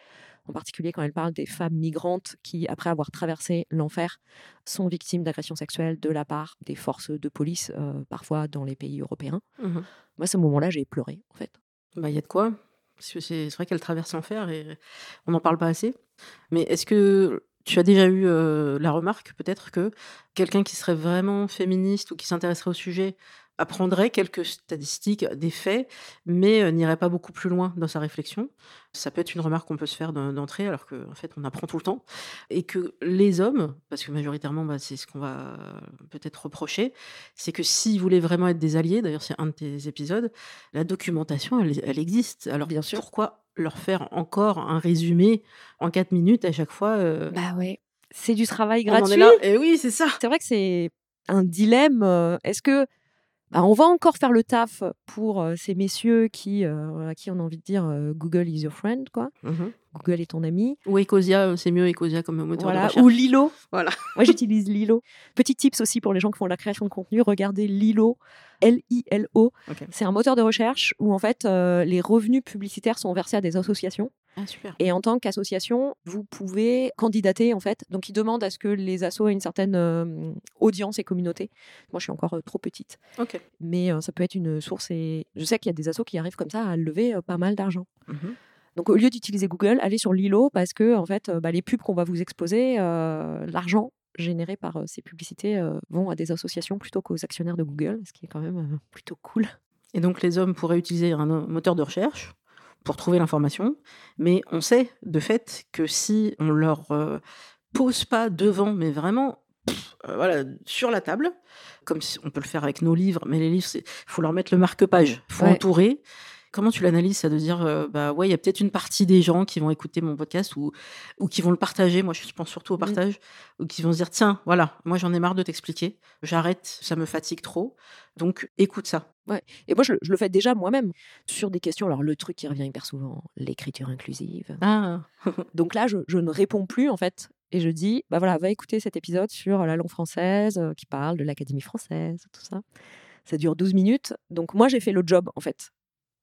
en particulier quand elle parle des femmes migrantes qui, après avoir traversé l'enfer, sont victimes d'agressions sexuelles de la part des forces de police, euh, parfois dans les pays européens. Mmh Moi, à ce moment-là, j'ai pleuré, en fait. Bah, il y a de quoi Parce que c'est vrai qu'elle traverse l'enfer et on n'en parle pas assez. Mais est-ce que tu as déjà eu euh, la remarque, peut-être, que quelqu'un qui serait vraiment féministe ou qui s'intéresserait au sujet apprendrait quelques statistiques, des faits, mais n'irait pas beaucoup plus loin dans sa réflexion. Ça peut être une remarque qu'on peut se faire d'entrée, alors qu'en en fait, on apprend tout le temps. Et que les hommes, parce que majoritairement, bah, c'est ce qu'on va peut-être reprocher, c'est que s'ils voulaient vraiment être des alliés, d'ailleurs, c'est un de tes épisodes, la documentation, elle, existe. Alors, bien sûr, pourquoi leur faire encore un résumé en quatre minutes à chaque fois Bah ouais. C'est du travail gratuit? Et oui, c'est ça. C'est vrai que c'est un dilemme. Est-ce que bah, on va encore faire le taf pour ces messieurs qui, à qui on a envie de dire Google is your friend, quoi. Mmh Google est ton ami. Ou Ecosia, c'est mieux Ecosia comme moteur de recherche. Ou Lilo. Voilà. Moi, j'utilise Lilo. Petit tips aussi pour les gens qui font la création de contenu, regardez Lilo, L-I-L-O. C'est un moteur de recherche où en fait les revenus publicitaires sont versés à des associations. Ah, super. Et en tant qu'association, vous pouvez candidater en fait. Donc, ils demandent à ce que les assos aient une certaine audience et communauté. Moi, je suis encore trop petite. Mais ça peut être une source. Et je sais qu'il y a des assos qui arrivent comme ça à lever pas mal d'argent. Mmh Donc, au lieu d'utiliser Google, allez sur Lilo parce que en fait, bah, les pubs qu'on va vous exposer, l'argent généré par ces publicités vont à des associations plutôt qu'aux actionnaires de Google, ce qui est quand même plutôt cool. Et donc, les hommes pourraient utiliser un moteur de recherche pour trouver l'information, mais on sait de fait que si on leur euh, pose pas devant, mais vraiment euh, voilà, sur la table, comme on peut le faire avec nos livres, mais les livres, il faut leur mettre le marque-page, il faut entourer, Comment tu l'analyses, ça de dire, euh, bah ouais, il y a peut-être une partie des gens qui vont écouter mon podcast ou, ou qui vont le partager. Moi, je pense surtout au mmh. partage, ou qui vont se dire, tiens, voilà, moi j'en ai marre de t'expliquer, j'arrête, ça me fatigue trop. Donc, écoute ça. Ouais. Et moi, je, le fais déjà moi-même sur des questions. Alors, le truc qui revient hyper souvent, l'écriture inclusive. Ah. Donc là, je, je, ne réponds plus, en fait. Et je dis, bah voilà, va écouter cet épisode sur la langue française euh, qui parle de l'Académie française, tout ça. Ça dure 12 minutes. Donc, moi, j'ai fait le job, en fait.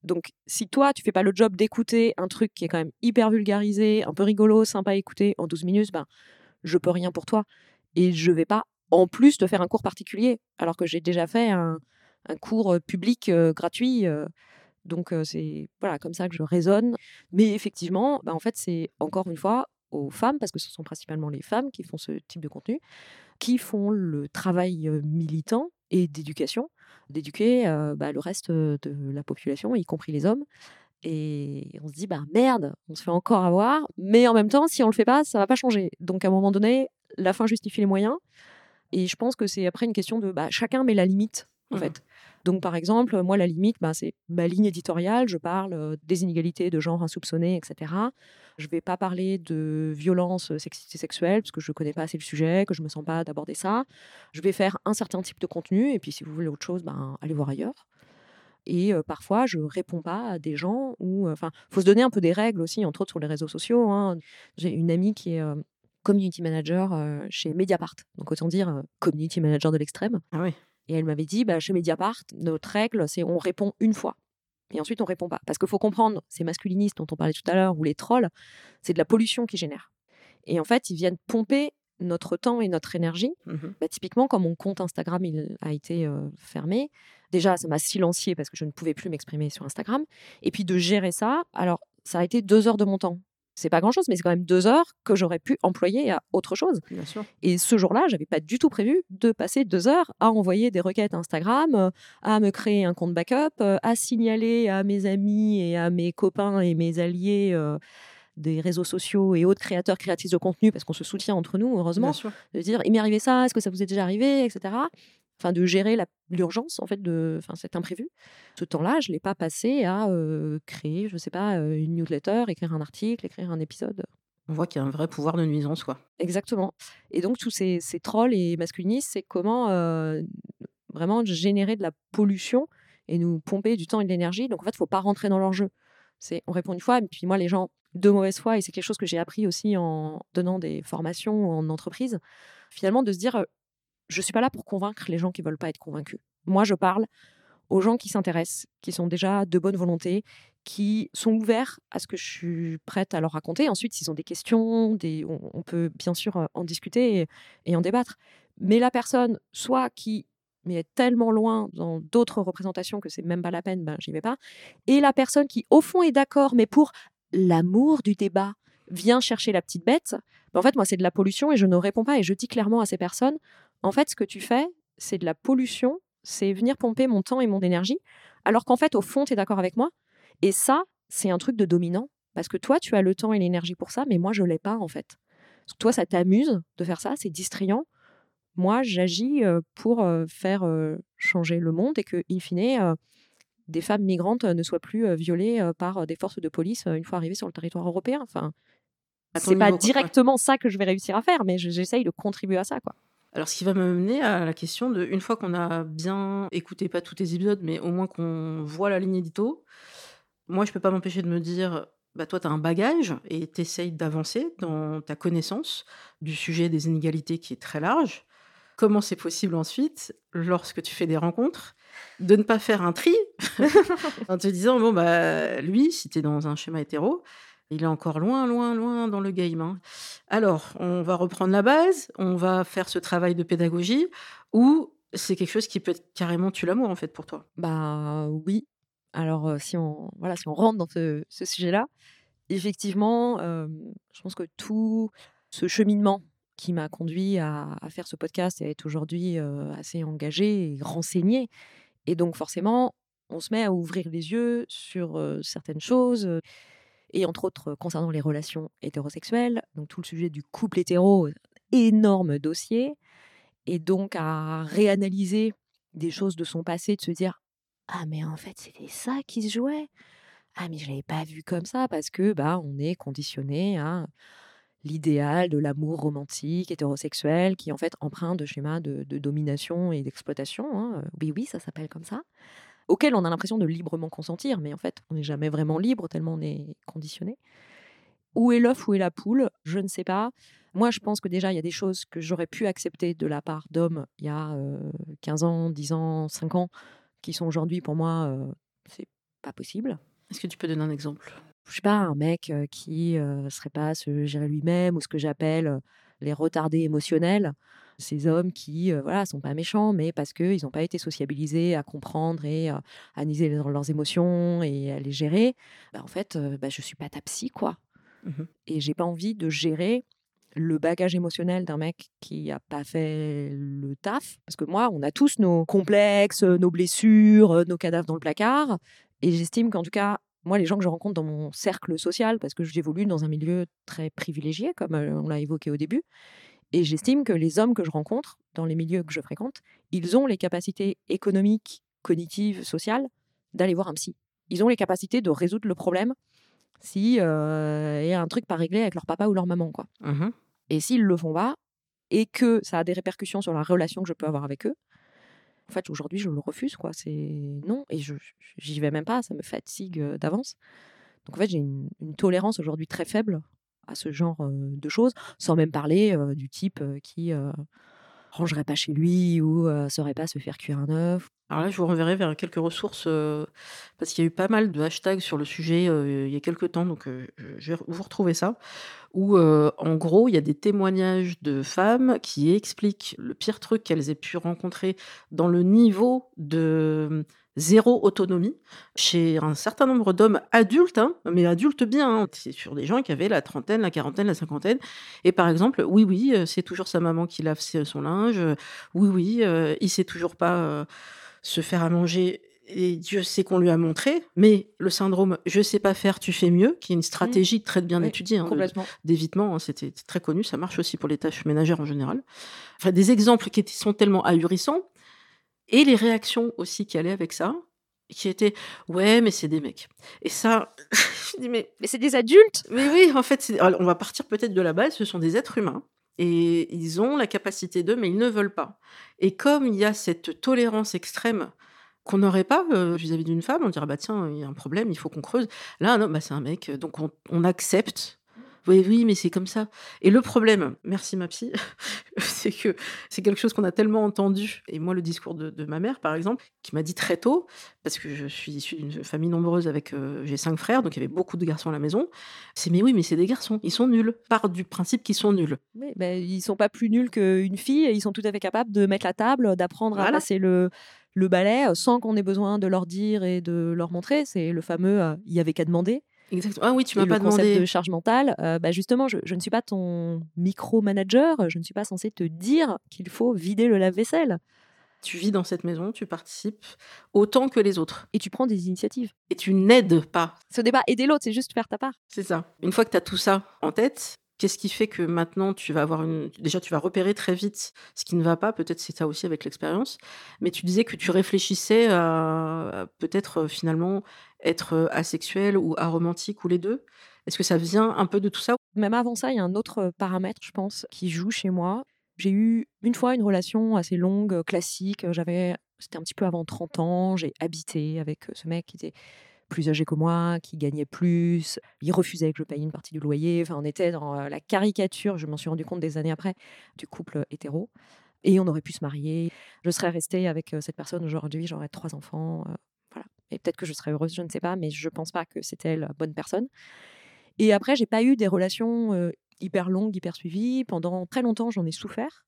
Donc, si toi, tu fais pas le job d'écouter un truc qui est quand même hyper vulgarisé, un peu rigolo, sympa à écouter en 12 minutes, ben, je peux rien pour toi. Et je vais pas, en plus, te faire un cours particulier, alors que j'ai déjà fait un, cours public gratuit. donc c'est voilà comme ça que je raisonne. Mais effectivement, bah, en fait, c'est encore une fois aux femmes, parce que ce sont principalement les femmes qui font ce type de contenu, qui font le travail militant et d'éducation, d'éduquer bah, le reste de la population, y compris les hommes. Et on se dit, bah merde, on se fait encore avoir, mais en même temps, si on le fait pas, ça va pas changer. Donc à un moment donné, la fin justifie les moyens. Et je pense que c'est après une question de bah, chacun met la limite, en mmh. fait. Donc, par exemple, moi, la limite, bah, c'est ma ligne éditoriale. Je parle des inégalités de genre insoupçonnées, etc. Je ne vais pas parler de violence sexistes et sexuelle, parce que je ne connais pas assez le sujet, que je ne me sens pas d'aborder ça. Je vais faire un certain type de contenu, et puis si vous voulez autre chose, ben, allez voir ailleurs. Et parfois, je réponds pas à des gens où, enfin, faut se donner un peu des règles aussi, entre autres sur les réseaux sociaux. Hein. J'ai une amie qui est community manager chez Mediapart. Donc autant dire community manager de l'extrême. Ah oui. Et elle m'avait dit, bah, chez Mediapart, notre règle, c'est on répond une fois. Et ensuite, on répond pas. Parce qu'il faut comprendre, ces masculinistes dont on parlait tout à l'heure, ou les trolls, c'est de la pollution qui génère. Et en fait, ils viennent pomper notre temps et notre énergie. Mmh bah, typiquement, quand mon compte Instagram il a été fermé, déjà, ça m'a silencié parce que je ne pouvais plus m'exprimer sur Instagram. Et puis de gérer ça, alors ça a été deux heures de mon temps c'est pas grand chose, mais c'est quand même deux heures que j'aurais pu employer à autre chose. Et ce jour-là, j'avais pas du tout prévu de passer deux heures à envoyer des requêtes Instagram, euh, à me créer un compte backup, euh, à signaler à mes amis et à mes copains et mes alliés. Euh, des réseaux sociaux et autres créateurs, créatrices de contenu, parce qu'on se soutient entre nous, heureusement, de dire il m'est arrivé ça, est-ce que ça vous est déjà arrivé, etc enfin de gérer l'urgence en fait de enfin cet imprévu. Ce temps-là je l'ai pas passé à créer je sais pas une newsletter écrire un article écrire un épisode. On voit qu'il y a un vrai pouvoir de nuisance quoi. Exactement. Et donc tous ces, ces trolls et masculinistes c'est comment vraiment générer de la pollution et nous pomper du temps et de l'énergie. Donc en fait il faut pas rentrer dans leur jeu. C'est on répond une fois et puis moi les gens de mauvaise foi et c'est quelque chose que j'ai appris aussi en donnant des formations en entreprise finalement de se dire je suis pas là pour convaincre les gens qui veulent pas être convaincus. Moi, je parle aux gens qui s'intéressent, qui sont déjà de bonne volonté, qui sont ouverts à ce que je suis prête à leur raconter. Ensuite, s'ils ont des questions. On, peut bien sûr euh, en discuter et, en débattre. Mais la personne, soit qui est tellement loin dans d'autres représentations que c'est même pas la peine, ben j'y vais pas. Et la personne qui, au fond, est d'accord, mais pour l'amour du débat, vient chercher la petite bête. Ben en fait, moi, c'est de la pollution et je ne réponds pas. Et je dis clairement à ces personnes, en fait, ce que tu fais, c'est de la pollution, c'est venir pomper mon temps et mon énergie, alors qu'en fait, au fond, tu es d'accord avec moi. Et ça, c'est un truc de dominant, parce que toi, tu as le temps et l'énergie pour ça, mais moi, je l'ai pas, en fait. toi, ça t'amuse de faire ça, c'est distrayant. Moi, j'agis pour faire changer le monde et que, in fine, des femmes migrantes ne soient plus violées par des forces de police une fois arrivées sur le territoire européen. Enfin, c'est pas directement ça que je vais réussir à faire, mais j'essaye de contribuer à ça, quoi. Alors, ce qui va me mener à la question de, une fois qu'on a bien écouté, pas tous tes épisodes, mais au moins qu'on voit la ligne édito, moi, je peux pas m'empêcher de me dire, bah, toi, tu as un bagage et tu essayes d'avancer dans ta connaissance du sujet des inégalités qui est très large. Comment c'est possible ensuite, lorsque tu fais des rencontres, de ne pas faire un tri en te disant, bon, bah, lui, si tu es dans un schéma hétéro, il est encore loin, loin, loin dans le game. Hein. Alors, on va reprendre la base, on va faire ce travail de pédagogie, ou c'est quelque chose qui peut être carrément tuer l'amour en fait pour toi? Bah oui. Alors si on voilà, si on rentre dans ce, sujet-là, effectivement, je pense que tout ce cheminement qui m'a conduit à, faire ce podcast et à être aujourd'hui assez engagé et renseigné, et donc forcément, on se met à ouvrir les yeux sur certaines choses et entre autres concernant les relations hétérosexuelles, donc tout le sujet du couple hétéro, énorme dossier, et donc à réanalyser des choses de son passé, de se dire ah mais en fait c'était ça qui se jouait, ah mais je l'avais pas vu comme ça parce que bah on est conditionné à l'idéal de l'amour romantique hétérosexuel qui en fait empreint de schémas de, domination et d'exploitation. Hein. Oui oui ça s'appelle comme ça auquel on a l'impression de librement consentir, mais en fait, on n'est jamais vraiment libre tellement on est conditionné. Où est l'œuf, où est la poule? Je ne sais pas. Moi, je pense que déjà, il y a des choses que j'aurais pu accepter de la part d'hommes il y a 15 ans, 10 ans, 5 ans, qui sont aujourd'hui, pour moi, c'est pas possible. Est-ce que tu peux donner un exemple? Je sais pas, un mec qui ne serait pas se gérer lui-même, ou ce que j'appelle les retardés émotionnels. Ces hommes qui, euh, voilà, sont pas méchants, mais parce qu'ils n'ont pas été sociabilisés à comprendre et euh, à analyser leurs, leurs émotions et à les gérer, bah, en fait, euh, bah, je suis pas ta psy, quoi. Mhm. Et j'ai pas envie de gérer le bagage émotionnel d'un mec qui a pas fait le taf. Parce que moi, on a tous nos complexes, nos blessures, nos cadavres dans le placard. Et j'estime qu'en tout cas, moi, les gens que je rencontre dans mon cercle social, parce que j'évolue dans un milieu très privilégié, comme euh, on l'a évoqué au début, et j'estime que les hommes que je rencontre dans les milieux que je fréquente, ils ont les capacités économiques, cognitives, sociales d'aller voir un psy. Ils ont les capacités de résoudre le problème si euh, y a un truc pas réglé avec leur papa ou leur maman, quoi. Mhm. Et s'ils le font pas, et que ça a des répercussions sur la relation que je peux avoir avec eux, en fait, aujourd'hui, je le refuse, quoi. C'est non, et je j'y vais même pas, ça me fatigue euh, d'avance. Donc en fait, j'ai une, une tolérance aujourd'hui très faible à ce genre de choses, sans même parler du type qui rangerait pas chez lui ou euh, saurait pas se faire cuire un œuf. Alors là, je vous renverrai vers quelques ressources parce qu'il y a eu pas mal de hashtags sur le sujet il y a quelques temps, donc je vais vous retrouver ça. Où en gros, il y a des témoignages de femmes qui expliquent le pire truc qu'elles aient pu rencontrer dans le niveau de zéro autonomie chez un certain nombre d'hommes adultes, hein, mais adultes bien. hein. C'est sur des gens qui avaient la trentaine, la quarantaine, la cinquantaine. Et par exemple, oui, oui, euh, c'est toujours sa maman qui lave son linge. euh, Oui, oui, euh, il sait toujours pas euh, se faire à manger. Et Dieu sait qu'on lui a montré, mais le syndrome je sais pas faire, tu fais mieux, qui est une stratégie très bien Oui, étudiée hein, d'évitement, c'était très connu, ça marche aussi pour les tâches ménagères en général. Enfin, des exemples qui sont tellement ahurissants, et les réactions aussi qui allaient avec ça, qui étaient ouais, mais c'est des mecs. Et ça, je dis mais, Mais c'est des adultes. mais oui, en fait, alors, on va partir peut-être de la base, ce sont des êtres humains. Et ils ont la capacité d'eux, mais ils ne veulent pas. Et comme il y a cette tolérance extrême qu'on n'aurait pas euh, vis-à-vis d'une femme, on dirait bah tiens, il y a un problème, il faut qu'on creuse. Là, non, bah c'est un mec, donc on, on accepte. Oui, oui, mais c'est comme ça. Et le problème, merci ma psy, c'est que c'est quelque chose qu'on a tellement entendu. Et moi, le discours de, de ma mère, par exemple, qui m'a dit très tôt, parce que je suis issue d'une famille nombreuse avec, euh, j'ai cinq frères, donc il y avait beaucoup de garçons à la maison. C'est mais oui, mais c'est des garçons, ils sont nuls. Part du principe qu'ils sont nuls. Oui, ben, ils sont pas plus nuls qu'une fille. Ils sont tout à fait capables de mettre la table, d'apprendre à passer le, le balai euh, sans qu'on ait besoin de leur dire et de leur montrer. C'est le fameux euh, il y avait qu'à demander. Exactement. Ah oui, tu Et m'as le pas concept demandé. de charge mentale, euh, bah justement, je, je ne suis pas ton micro-manager, je ne suis pas censée te dire qu'il faut vider le lave-vaisselle. Tu vis dans cette maison, tu participes autant que les autres. Et tu prends des initiatives. Et tu n'aides pas. Ce débat aider l'autre, c'est juste faire ta part. C'est ça. Une fois que tu as tout ça en tête, qu'est-ce qui fait que maintenant tu vas avoir une. Déjà, tu vas repérer très vite ce qui ne va pas. Peut-être c'est ça aussi avec l'expérience. Mais tu disais que tu réfléchissais à, à peut-être euh, finalement être asexuel ou aromantique ou les deux? Est-ce que ça vient un peu de tout ça? Même avant ça, il y a un autre paramètre, je pense, qui joue chez moi. J'ai eu une fois une relation assez longue, classique. J'avais, c'était un petit peu avant 30 ans. J'ai habité avec ce mec qui était plus âgé que moi, qui gagnait plus. Il refusait que je paye une partie du loyer. Enfin, on était dans la caricature, je m'en suis rendu compte des années après, du couple hétéro. Et on aurait pu se marier. Je serais restée avec cette personne aujourd'hui, j'aurais trois enfants. Et peut-être que je serais heureuse, je ne sais pas, mais je pense pas que c'était la bonne personne. Et après, j'ai pas eu des relations hyper longues, hyper suivies. Pendant très longtemps, j'en ai souffert.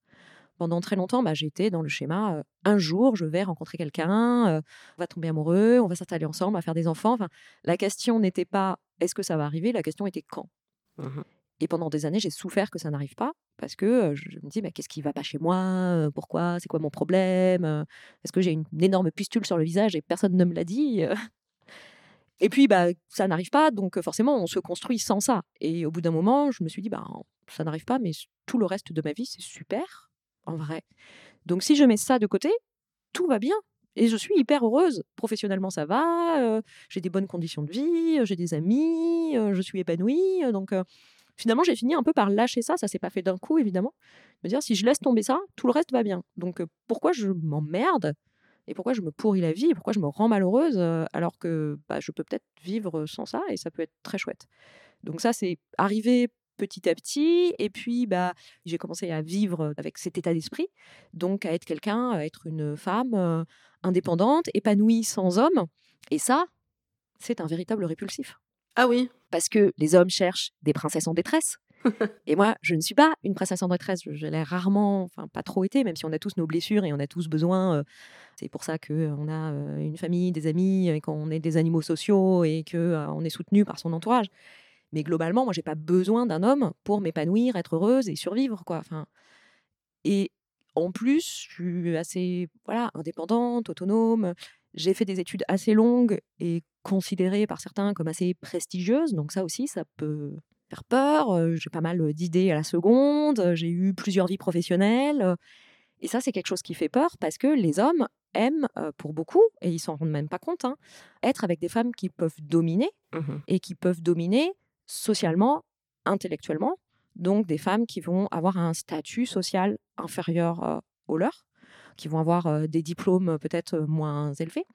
Pendant très longtemps, bah, j'étais dans le schéma un jour, je vais rencontrer quelqu'un, on va tomber amoureux, on va s'installer ensemble, on va faire des enfants. Enfin, la question n'était pas est-ce que ça va arriver, la question était quand? Mhm. Et pendant des années, j'ai souffert que ça n'arrive pas parce que je me dis bah, qu'est-ce qui va pas chez moi? Pourquoi? C'est quoi mon problème? Est-ce que j'ai une, énorme pustule sur le visage et personne ne me l'a dit? Et puis bah ça n'arrive pas, donc forcément on se construit sans ça. Et au bout d'un moment, je me suis dit bah ça n'arrive pas, mais tout le reste de ma vie c'est super en vrai. Donc si je mets ça de côté, tout va bien. Et je suis hyper heureuse. Professionnellement, ça va. j'ai des bonnes conditions de vie. J'ai des amis. je suis épanouie. donc, finalement, j'ai fini un peu par lâcher ça. Ça s'est pas fait d'un coup, évidemment. Me dire, si je laisse tomber ça, tout le reste va bien. Donc, euh, pourquoi je m'emmerde et pourquoi je me pourris la vie et pourquoi je me rends malheureuse euh, alors que bah, je peux peut-être vivre sans ça et ça peut être très chouette. Donc ça, c'est arrivé petit à petit. Et puis, bah, j'ai commencé à vivre avec cet état d'esprit, donc à être quelqu'un, à être une femme euh, indépendante, épanouie sans homme. Et ça, c'est un véritable répulsif. Ah oui. Parce que les hommes cherchent des princesses en détresse. et moi, je ne suis pas une prestation de retraite. Je l'ai rarement, enfin pas trop été, même si on a tous nos blessures et on a tous besoin. c'est pour ça qu'on a une famille, des amis, et qu'on est des animaux sociaux et qu'on on est soutenu par son entourage. Mais globalement, moi, j'ai pas besoin d'un homme pour m'épanouir, être heureuse et survivre, quoi. Enfin, et en plus, je suis assez voilà, indépendante, autonome. J'ai fait des études assez longues et considérées par certains comme assez prestigieuses. Donc ça aussi, ça peut faire peur. J'ai pas mal d'idées à la seconde. J'ai eu plusieurs vies professionnelles. Et ça, c'est quelque chose qui fait peur parce que les hommes aiment, pour beaucoup, et ils s'en rendent même pas compte, hein, être avec des femmes qui peuvent dominer Mmh et qui peuvent dominer socialement, intellectuellement, donc des femmes qui vont avoir un statut social inférieur au leur, qui vont avoir des diplômes peut-être moins élevés.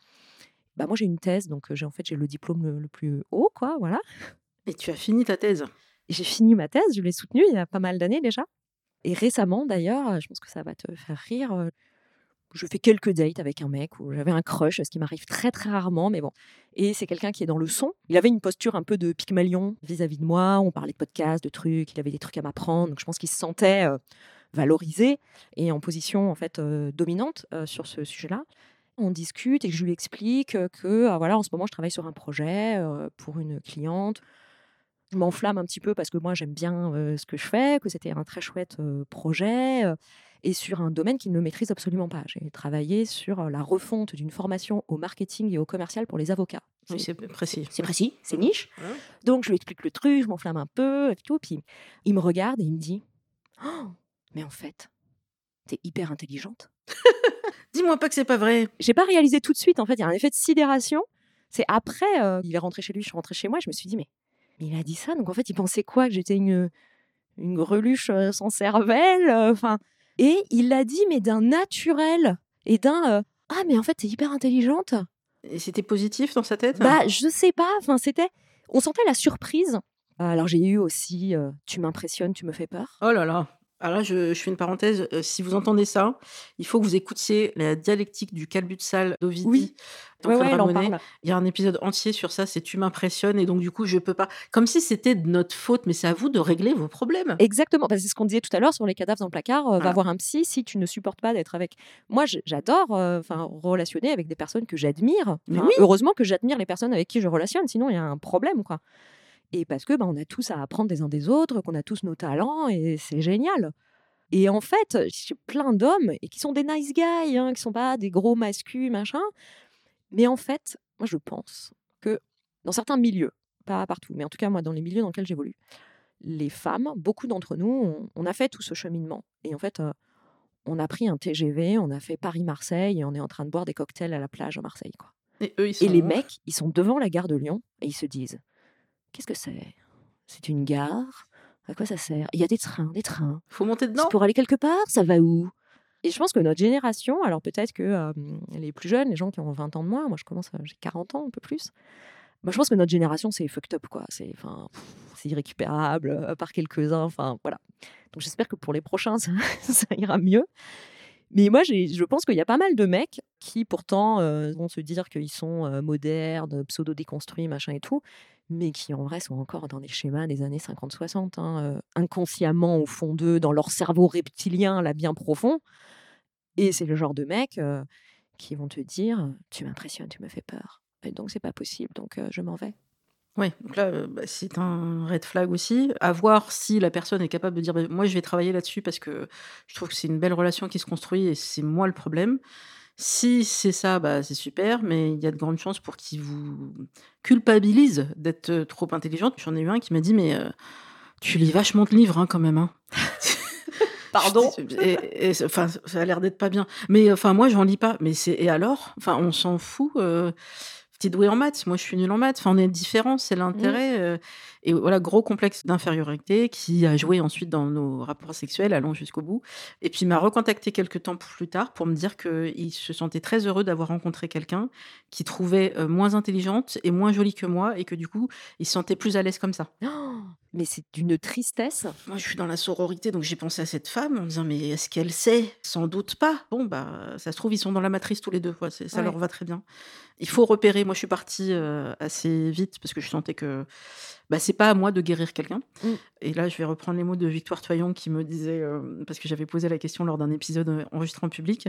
Bah moi j'ai une thèse, donc j'ai en fait j'ai le diplôme le, plus haut, quoi, voilà. Et tu as fini ta thèse J'ai fini ma thèse, je l'ai soutenue il y a pas mal d'années déjà. Et récemment d'ailleurs, je pense que ça va te faire rire, je fais quelques dates avec un mec où j'avais un crush, ce qui m'arrive très très rarement, mais bon. Et c'est quelqu'un qui est dans le son. Il avait une posture un peu de Pygmalion vis-à-vis de moi. On parlait de podcasts, de trucs. Il avait des trucs à m'apprendre. Donc je pense qu'il se sentait euh, valorisé et en position en fait euh, dominante euh, sur ce sujet-là. On discute et je lui explique que voilà, en ce moment je travaille sur un projet pour une cliente. Je m'enflamme un petit peu parce que moi j'aime bien ce que je fais, que c'était un très chouette projet et sur un domaine qu'il ne maîtrise absolument pas. J'ai travaillé sur la refonte d'une formation au marketing et au commercial pour les avocats. Oui, c'est précis. C'est précis, c'est niche. Donc je lui explique le truc, je m'enflamme un peu et tout. Puis il me regarde et il me dit oh, Mais en fait, t'es hyper intelligente. Dis-moi pas que c'est pas vrai. J'ai pas réalisé tout de suite. En fait, il y a un effet de sidération. C'est après, il est rentré chez lui, je suis rentrée chez moi. Je me suis dit Mais, mais il a dit ça. Donc en fait, il pensait quoi? Que j'étais une, une greluche sans cervelle Enfin. Et il l'a dit, mais d'un naturel et d'un euh, Ah, mais en fait, t'es hyper intelligente. Et c'était positif dans sa tête? Bah, je sais pas. Enfin, c'était. On sentait la surprise. Alors, j'ai eu aussi euh, Tu m'impressionnes, tu me fais peur. Oh là là. Alors là, je, fais une parenthèse. Euh, si vous entendez ça, il faut que vous écoutiez la dialectique du calbutsal d'Ovidie. Oui. Ouais, ouais, il y a un épisode entier sur ça, c'est tu m'impressionnes et donc du coup je peux pas. Comme si c'était de notre faute, mais c'est à vous de régler vos problèmes. Exactement, c'est ce qu'on disait tout à l'heure sur les cadavres dans le placard. Euh, va voir un psy si tu ne supportes pas d'être avec. Moi, j'adore, euh, relationner avec des personnes que j'admire. Heureusement que j'admire les personnes avec qui je relationne, sinon il y a un problème, quoi. Et parce que bah, on a tous à apprendre des uns des autres, qu'on a tous nos talents, et c'est génial. Et en fait, j'ai plein d'hommes et qui sont des nice guys, hein, qui sont pas des gros mascus, machin. Mais en fait, moi, je pense que dans certains milieux, pas partout, mais en tout cas, moi, dans les milieux dans lesquels j'évolue, les femmes, beaucoup d'entre nous, on, a fait tout ce cheminement. Et en fait, euh, on a pris un TGV, on a fait Paris-Marseille et on est en train de boire des cocktails à la plage à Marseille. Quoi. Et, eux, ils sont et les mecs, ils sont devant la gare de Lyon et ils se disent Qu'est-ce que c'est? C'est une gare? À quoi ça sert? Il y a des trains, des trains. Faut monter dedans? Pour aller quelque part, ça va où? Et je pense que notre génération, alors peut-être que les plus jeunes, les gens qui ont 20 ans de moins, moi je commence, j'ai 40 ans, un peu plus. Moi, je pense que notre génération, c'est fucked up, quoi. C'est, enfin, c'est irrécupérable par quelques-uns. Enfin, voilà. Donc, j'espère que pour les prochains, ça, ira mieux. Mais moi, je pense qu'il y a pas mal de mecs qui, pourtant, vont se dire qu'ils sont modernes, pseudo-déconstruits, machin et tout, mais qui en vrai sont encore dans des schémas des années 50-60, hein, inconsciemment au fond d'eux, dans leur cerveau reptilien, là bien profond. Et c'est le genre de mecs qui vont te dire Tu m'impressionnes, tu me fais peur. Et donc c'est pas possible, donc je m'en vais. Oui, donc là, bah, c'est un red flag aussi. À voir si la personne est capable de dire Moi, je vais travailler là-dessus parce que je trouve que c'est une belle relation qui se construit et c'est moi le problème. Si c'est ça, bah, c'est super, mais il y a de grandes chances pour qu'il vous culpabilise d'être trop intelligente. J'en ai eu un qui m'a dit Mais tu lis vachement de livres hein, quand même. Hein. Pardon? et, Enfin, ça a l'air d'être pas bien. Mais enfin, moi, j'en lis pas. Mais c'est et alors? Enfin, on s'en fout t'es doué en maths, moi je suis nulle en maths. Enfin, on est différents, c'est mmh. l'intérêt. Euh, et voilà, gros complexe d'infériorité qui a joué ensuite dans nos rapports sexuels, allons jusqu'au bout. Et puis il m'a recontacté quelques temps plus tard pour me dire qu'il se sentait très heureux d'avoir rencontré quelqu'un qui trouvait euh, moins intelligente et moins jolie que moi et que du coup, il se sentait plus à l'aise comme ça. Oh mais c'est d'une tristesse. Moi, je suis dans la sororité, donc j'ai pensé à cette femme en disant mais est-ce qu'elle sait? Sans doute pas. Bon, bah, ça se trouve, ils sont dans la matrice tous les deux. Ouais, ça Ouais. leur va très bien. Il faut repérer. Moi, je suis partie euh, assez vite parce que je sentais que bah, c'est pas à moi de guérir quelqu'un. Mm. Et là, je vais reprendre les mots de Victoire Toyon qui me disait, euh, parce que j'avais posé la question lors d'un épisode euh, enregistré en public,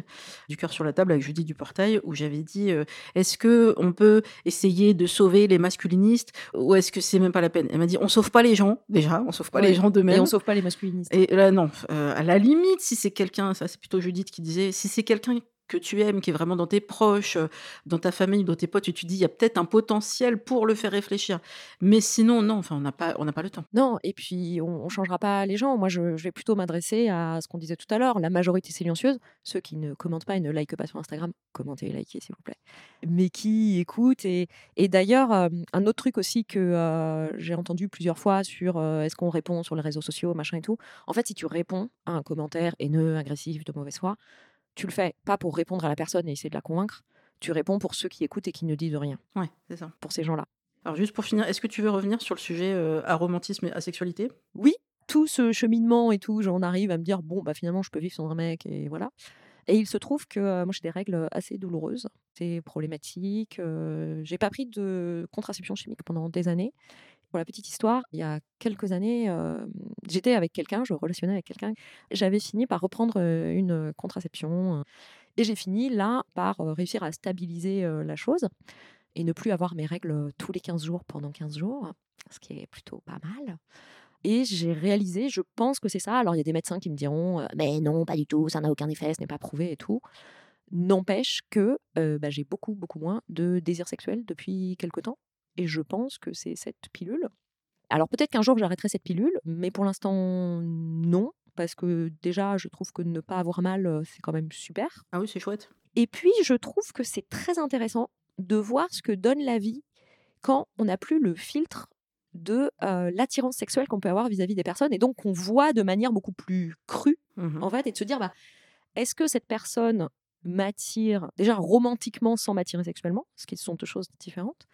du cœur sur la table avec Judy Duportail, où j'avais dit euh, est-ce que on peut essayer de sauver les masculinistes ou est-ce que c'est même pas la peine? Elle m'a dit on sauve pas les gens déjà, on sauve pas Ouais. les gens Et d'eux-mêmes. on sauve pas les masculinistes. Et là, non, euh, à la limite, si c'est quelqu'un, ça c'est plutôt Judith qui disait, si c'est quelqu'un que tu aimes, qui est vraiment dans tes proches, euh, dans ta famille, dans tes potes, et tu dis, il y a peut-être un potentiel pour le faire réfléchir. Mais sinon, non, enfin, on n'a pas, pas le temps. Non, et puis on, on changera pas les gens. Moi, je, vais plutôt m'adresser à ce qu'on disait tout à l'heure, la majorité silencieuse, ceux qui ne commentent pas et ne likent pas sur Instagram, commentez et likez s'il vous plaît, mais qui écoutent. Et, d'ailleurs, euh, un autre truc aussi que euh, j'ai entendu plusieurs fois sur est-ce qu'on répond sur les réseaux sociaux, machin et tout. En fait, si tu réponds à un commentaire haineux, agressif, de mauvaise foi, tu le fais pas pour répondre à la personne et essayer de la convaincre. Tu réponds pour ceux qui écoutent et qui ne disent rien, Ouais, c'est ça. pour ces gens-là. Alors, juste pour finir, est-ce que tu veux revenir sur le sujet euh, aromantisme et asexualité? Oui, tout ce cheminement et tout, j'en arrive à me dire bon bah finalement je peux vivre sans un mec et voilà. Et il se trouve que euh, moi j'ai des règles assez douloureuses, c'est problématique. euh, j'ai pas pris de contraception chimique pendant des années. Pour la petite histoire, il y a quelques années, euh, j'étais avec quelqu'un, je relationnais avec quelqu'un. J'avais fini par reprendre une contraception et j'ai fini là par réussir à stabiliser la chose et ne plus avoir mes règles tous les 15 jours pendant 15 jours, ce qui est plutôt pas mal. Et j'ai réalisé, je pense que c'est ça. Alors, il y a des médecins qui me diront, mais non, pas du tout, ça n'a aucun effet, ce n'est pas prouvé et tout. N'empêche que bah, j'ai beaucoup, beaucoup moins de désir sexuel depuis quelque temps. Et je pense que c'est cette pilule. Alors, peut-être qu'un jour, j'arrêterai cette pilule, mais pour l'instant, non. Parce que déjà, je trouve que ne pas avoir mal, euh, c'est quand même super. Ah oui, c'est chouette. Et puis, je trouve que c'est très intéressant de voir ce que donne la vie quand on n'a plus le filtre de euh, l'attirance sexuelle qu'on peut avoir vis-à-vis des personnes et donc qu'on voit de manière beaucoup plus crue, Mhm. en fait, et de se dire, bah, est-ce que cette personne m'attire déjà romantiquement sans m'attirer sexuellement, ce qui sont deux choses différentes,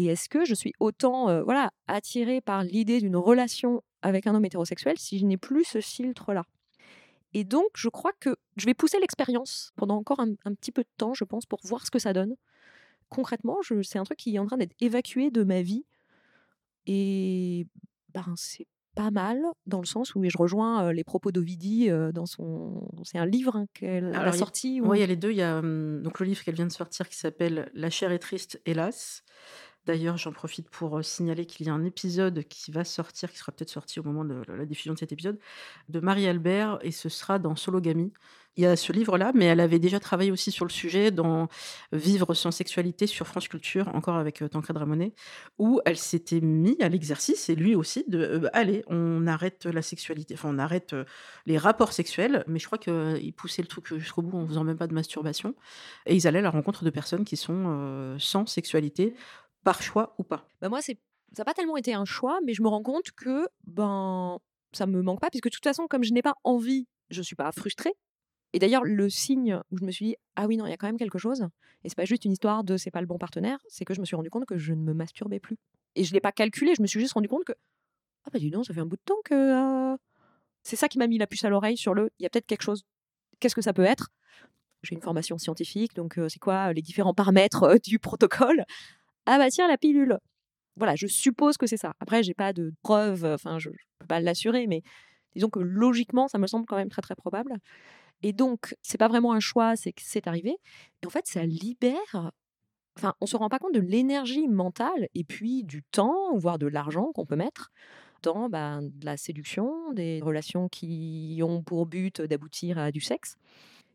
et est-ce que je suis autant euh, voilà, attirée par l'idée d'une relation avec un homme hétérosexuel si je n'ai plus ce filtre-là? Et donc, je crois que je vais pousser l'expérience pendant encore un, un petit peu de temps, je pense, pour voir ce que ça donne. Concrètement, c'est un truc qui est en train d'être évacué de ma vie. Et ben, c'est pas mal, dans le sens où et je rejoins les propos d'Ovidie dans son. C'est un livre hein, qu'elle a sorti. Oui, il y a les deux. Il y a hum, donc le livre qu'elle vient de sortir qui s'appelle La chair est triste, hélas. D'ailleurs, j'en profite pour euh, signaler qu'il y a un épisode qui va sortir, qui sera peut-être sorti au moment de la diffusion de cet épisode, de Marie-Albert, et ce sera dans Sologamy. Il y a ce livre-là, mais elle avait déjà travaillé aussi sur le sujet dans Vivre sans sexualité sur France Culture, encore avec euh, Tancred Ramonet, où elle s'était mis à l'exercice, et lui aussi, de euh, bah, allez, on arrête la sexualité, enfin on arrête euh, les rapports sexuels, mais je crois qu'ils poussaient le truc jusqu'au bout en faisant même pas de masturbation, et ils allaient à la rencontre de personnes qui sont sans sexualité, par choix ou pas? Bah, moi, ça n'a pas tellement été un choix, mais je me rends compte que ben ça me manque pas, puisque de toute façon, comme je n'ai pas envie, je suis pas frustrée. Et d'ailleurs, le signe où je me suis dit ah oui non, il y a quand même quelque chose, et c'est pas juste une histoire de c'est pas le bon partenaire, c'est que je me suis rendu compte que je ne me masturbais plus. Et je l'ai pas calculé, je me suis juste rendu compte que ah bah dis donc, ça fait un bout de temps que euh, c'est ça qui m'a mis la puce à l'oreille sur le il y a peut-être quelque chose. Qu'est-ce que ça peut être? J'ai une formation scientifique, donc euh, c'est quoi euh, les différents paramètres du protocole? Ah bah tiens, la pilule. Voilà, je suppose que c'est ça. Après, j'ai pas de preuves, euh, enfin, je, je peux pas l'assurer, mais disons que logiquement, ça me semble quand même très très probable. Et donc, c'est pas vraiment un choix, c'est que c'est arrivé. Et en fait, ça libère. Enfin, on se rend pas compte de l'énergie mentale et puis du temps, voire de l'argent qu'on peut mettre dans ben, de la séduction, des relations qui ont pour but d'aboutir à du sexe.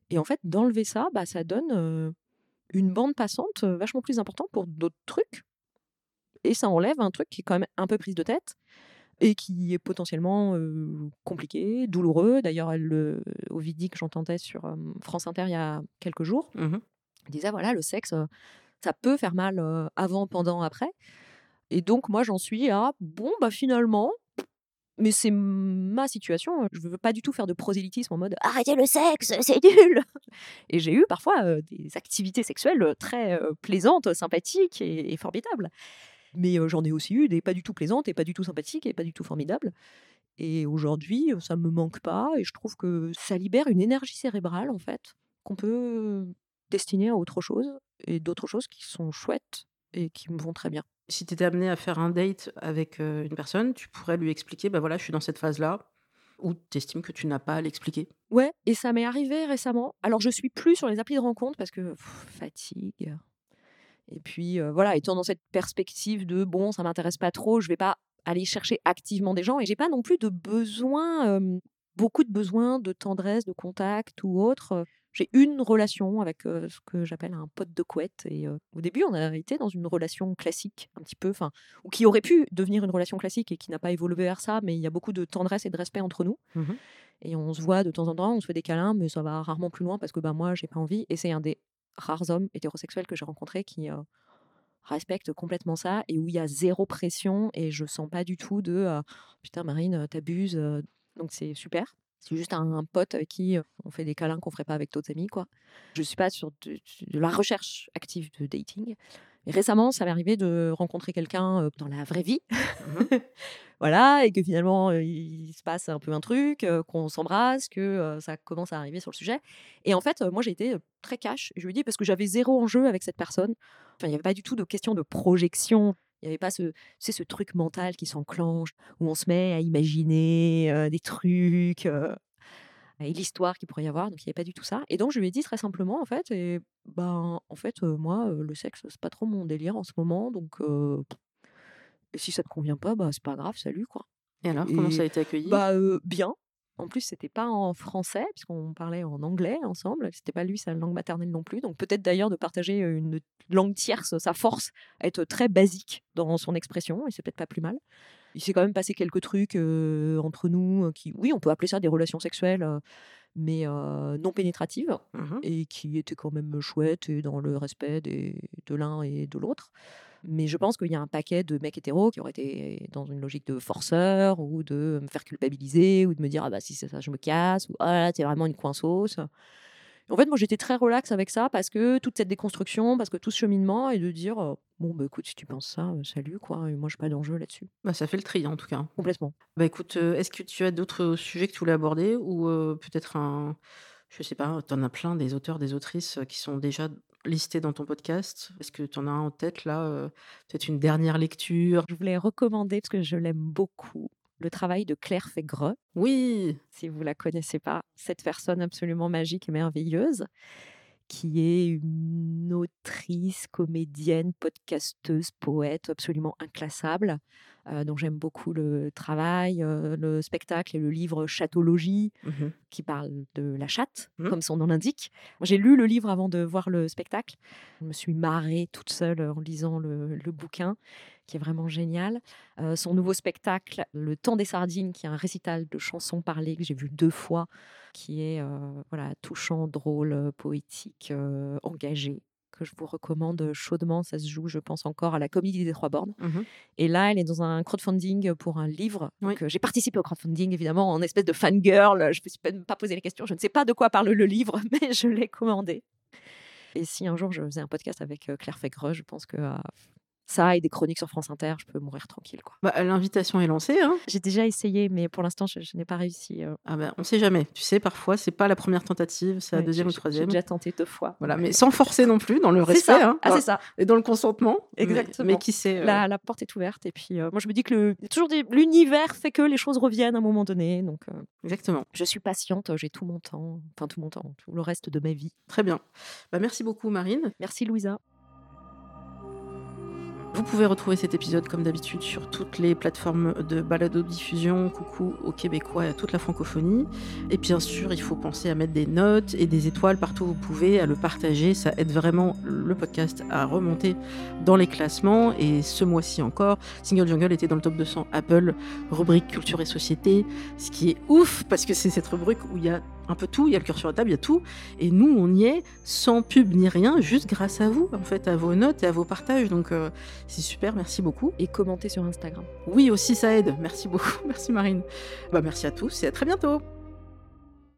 Et en fait, d'enlever ça, bah, ça donne euh, une bande passante euh, vachement plus importante pour d'autres trucs. Et ça enlève un truc qui est quand même un peu prise de tête et qui est potentiellement euh, compliqué, douloureux. D'ailleurs, le- Ovidie que j'entendais sur euh, France Inter il y a quelques jours Mhm. disait voilà, le sexe, euh, ça peut faire mal avant, pendant, après. Et donc, moi, j'en suis à bon, bah finalement, mais c'est ma situation. Je veux pas du tout faire de prosélytisme en mode arrêtez le sexe, c'est nul. Et j'ai eu parfois des activités sexuelles très plaisantes, sympathiques et, formidables. Mais j'en ai aussi eu des pas du tout plaisantes et pas du tout sympathiques et pas du tout formidables. Et aujourd'hui, ça me manque pas et je trouve que ça libère une énergie cérébrale en fait qu'on peut destiner à autre chose et d'autres choses qui sont chouettes et qui me vont très bien. Si tu étais amené à faire un date avec une personne, tu pourrais lui expliquer bah voilà, je suis dans cette phase-là ou tu estimes que tu n'as pas à l'expliquer Ouais, et ça m'est arrivé récemment. Alors je suis plus sur les applis de rencontre parce que fatigue. Et puis voilà, étant dans cette perspective de bon, ça m'intéresse pas trop, je vais pas aller chercher activement des gens et j'ai pas non plus de besoin, beaucoup de besoins de tendresse, de contact ou autre. J'ai une relation avec ce que j'appelle un pote de couette. Et au début, on a été dans une relation classique, un petit peu, enfin, ou qui aurait pu devenir une relation classique et qui n'a pas évolué vers ça, mais il y a beaucoup de tendresse et de respect entre nous. Mmh et on se voit de temps en temps, on se fait des câlins, mais ça va rarement plus loin parce que bah, moi, j'ai pas envie. Et c'est un des rares hommes hétérosexuels que j'ai rencontrés qui respecte complètement ça et où il y a zéro pression et je sens pas du tout de putain, Marine, t'abuses. Donc c'est super. C'est juste un, pote avec qui on fait des câlins qu'on ferait pas avec d'autres amis, quoi. Je suis pas sur de, la recherche active de dating. Et récemment, ça m'est arrivé de rencontrer quelqu'un dans la vraie vie. Mmh voilà, et que finalement, il se passe un peu un truc, qu'on s'embrasse, que ça commence à arriver sur le sujet. Et en fait, moi, j'ai été très cash. Je lui dis parce que j'avais zéro enjeu avec cette personne. Enfin, il n'y avait pas du tout de question de projection. Il n'y avait pas ce, c'est ce truc mental qui s'enclenche, où on se met à imaginer des trucs et l'histoire qu'il pourrait y avoir. Donc, il n'y avait pas du tout ça. Et donc, je lui ai dit très simplement, en fait, et ben, en fait, moi, le sexe, c'est pas trop mon délire en ce moment. Donc, et si ça te convient pas, bah, c'est pas grave, salut, quoi. Et alors, comment ça a été accueilli? Bah, bien. En plus, c'était pas en français, puisqu'on parlait en anglais ensemble. C'était pas lui sa langue maternelle non plus. Donc peut-être d'ailleurs de partager une langue tierce, sa force à être très basique dans son expression, et c'est peut-être pas plus mal. Il s'est quand même passé quelques trucs entre nous qui, oui, on peut appeler ça des relations sexuelles, mais non pénétratives, mmh et qui étaient quand même chouettes et dans le respect de l'un et de l'autre. Mais je pense qu'il y a un paquet de mecs hétéros qui auraient été dans une logique de forceur ou de me faire culpabiliser ou de me dire ah bah si c'est ça je me casse ou ah là t'es vraiment une coinceuse. En fait, moi j'étais très relax avec ça parce que toute cette déconstruction, parce que tout ce cheminement et de dire bon bah écoute si tu penses ça, salut quoi, et moi j'ai pas d'enjeu là-dessus. Bah ça fait le tri en tout cas. Complètement. Bah écoute, est-ce que tu as d'autres sujets que tu voulais aborder ou peut-être un je sais pas, tu en as plein des auteurs, des autrices qui sont déjà listé dans ton podcast? Est-ce que tu en as un en tête là euh, Peut-être une dernière lecture? Je voulais recommander, parce que je l'aime beaucoup, le travail de Claire Fégreux. Oui! Si vous la connaissez pas, cette personne absolument magique et merveilleuse qui est une autrice, comédienne, podcasteuse, poète absolument inclassable, euh, dont j'aime beaucoup le travail, euh, le spectacle et le livre Chatologie, mmh qui parle de la chatte, mmh. comme son nom l'indique. J'ai lu le livre avant de voir le spectacle. Je me suis marrée toute seule en lisant le, bouquin, qui est vraiment génial. Euh, son nouveau spectacle, Le Temps des Sardines, qui est un récital de chansons parlées que j'ai vu deux fois, qui est voilà touchant, drôle, poétique, engagé que je vous recommande chaudement. Ça se joue, je pense, encore à la Comédie des Trois Bornes. Mmh Et là, elle est dans un crowdfunding pour un livre. j'ai participé au crowdfunding, évidemment, en espèce de fangirl. Je ne me suis pas posé les questions. Je ne sais pas de quoi parle le livre, mais je l'ai commandé. Et si un jour je faisais un podcast avec Claire Fégreux, je pense que ça et des chroniques sur France Inter, je peux mourir tranquille. Quoi. Bah, L'invitation est lancée. Hein J'ai déjà essayé, mais pour l'instant, je, n'ai pas réussi. Euh. Ah ben, on ne sait jamais. Tu sais, parfois, c'est pas la première tentative, c'est la deuxième ou troisième. J'ai déjà tenté deux fois. Voilà, mais sans forcer non plus, dans le respect. Hein. Ah, c'est ça. Et dans le consentement. Exactement. Mais, qui sait. Euh. La, porte est ouverte. Et puis, euh, moi, je me dis que le, toujours l'univers fait que les choses reviennent à un moment donné. Donc, Exactement. Je suis patiente, j'ai tout mon temps, enfin tout mon temps, tout le reste de ma vie. Très bien. Bah, merci beaucoup, Marine. Merci, Louisa. Vous pouvez retrouver cet épisode comme d'habitude sur toutes les plateformes de balado-diffusion. Coucou aux Québécois et à toute la francophonie. Et bien sûr, il faut penser à mettre des notes et des étoiles partout où vous pouvez, à le partager. Ça aide vraiment le podcast à remonter dans les classements. Et ce mois-ci encore, Single Jungle était dans le top 200 Apple, rubrique culture et société. Ce qui est ouf parce que c'est cette rubrique où il y a un peu tout, il y a le cœur sur la table, il y a tout. Et nous, on y est sans pub ni rien, juste grâce à vous, en fait, à vos notes et à vos partages. Donc, euh, c'est super, merci beaucoup. Et commenter sur Instagram. Oui, aussi, ça aide. Merci beaucoup. Merci Marine. Bah, merci à tous et à très bientôt.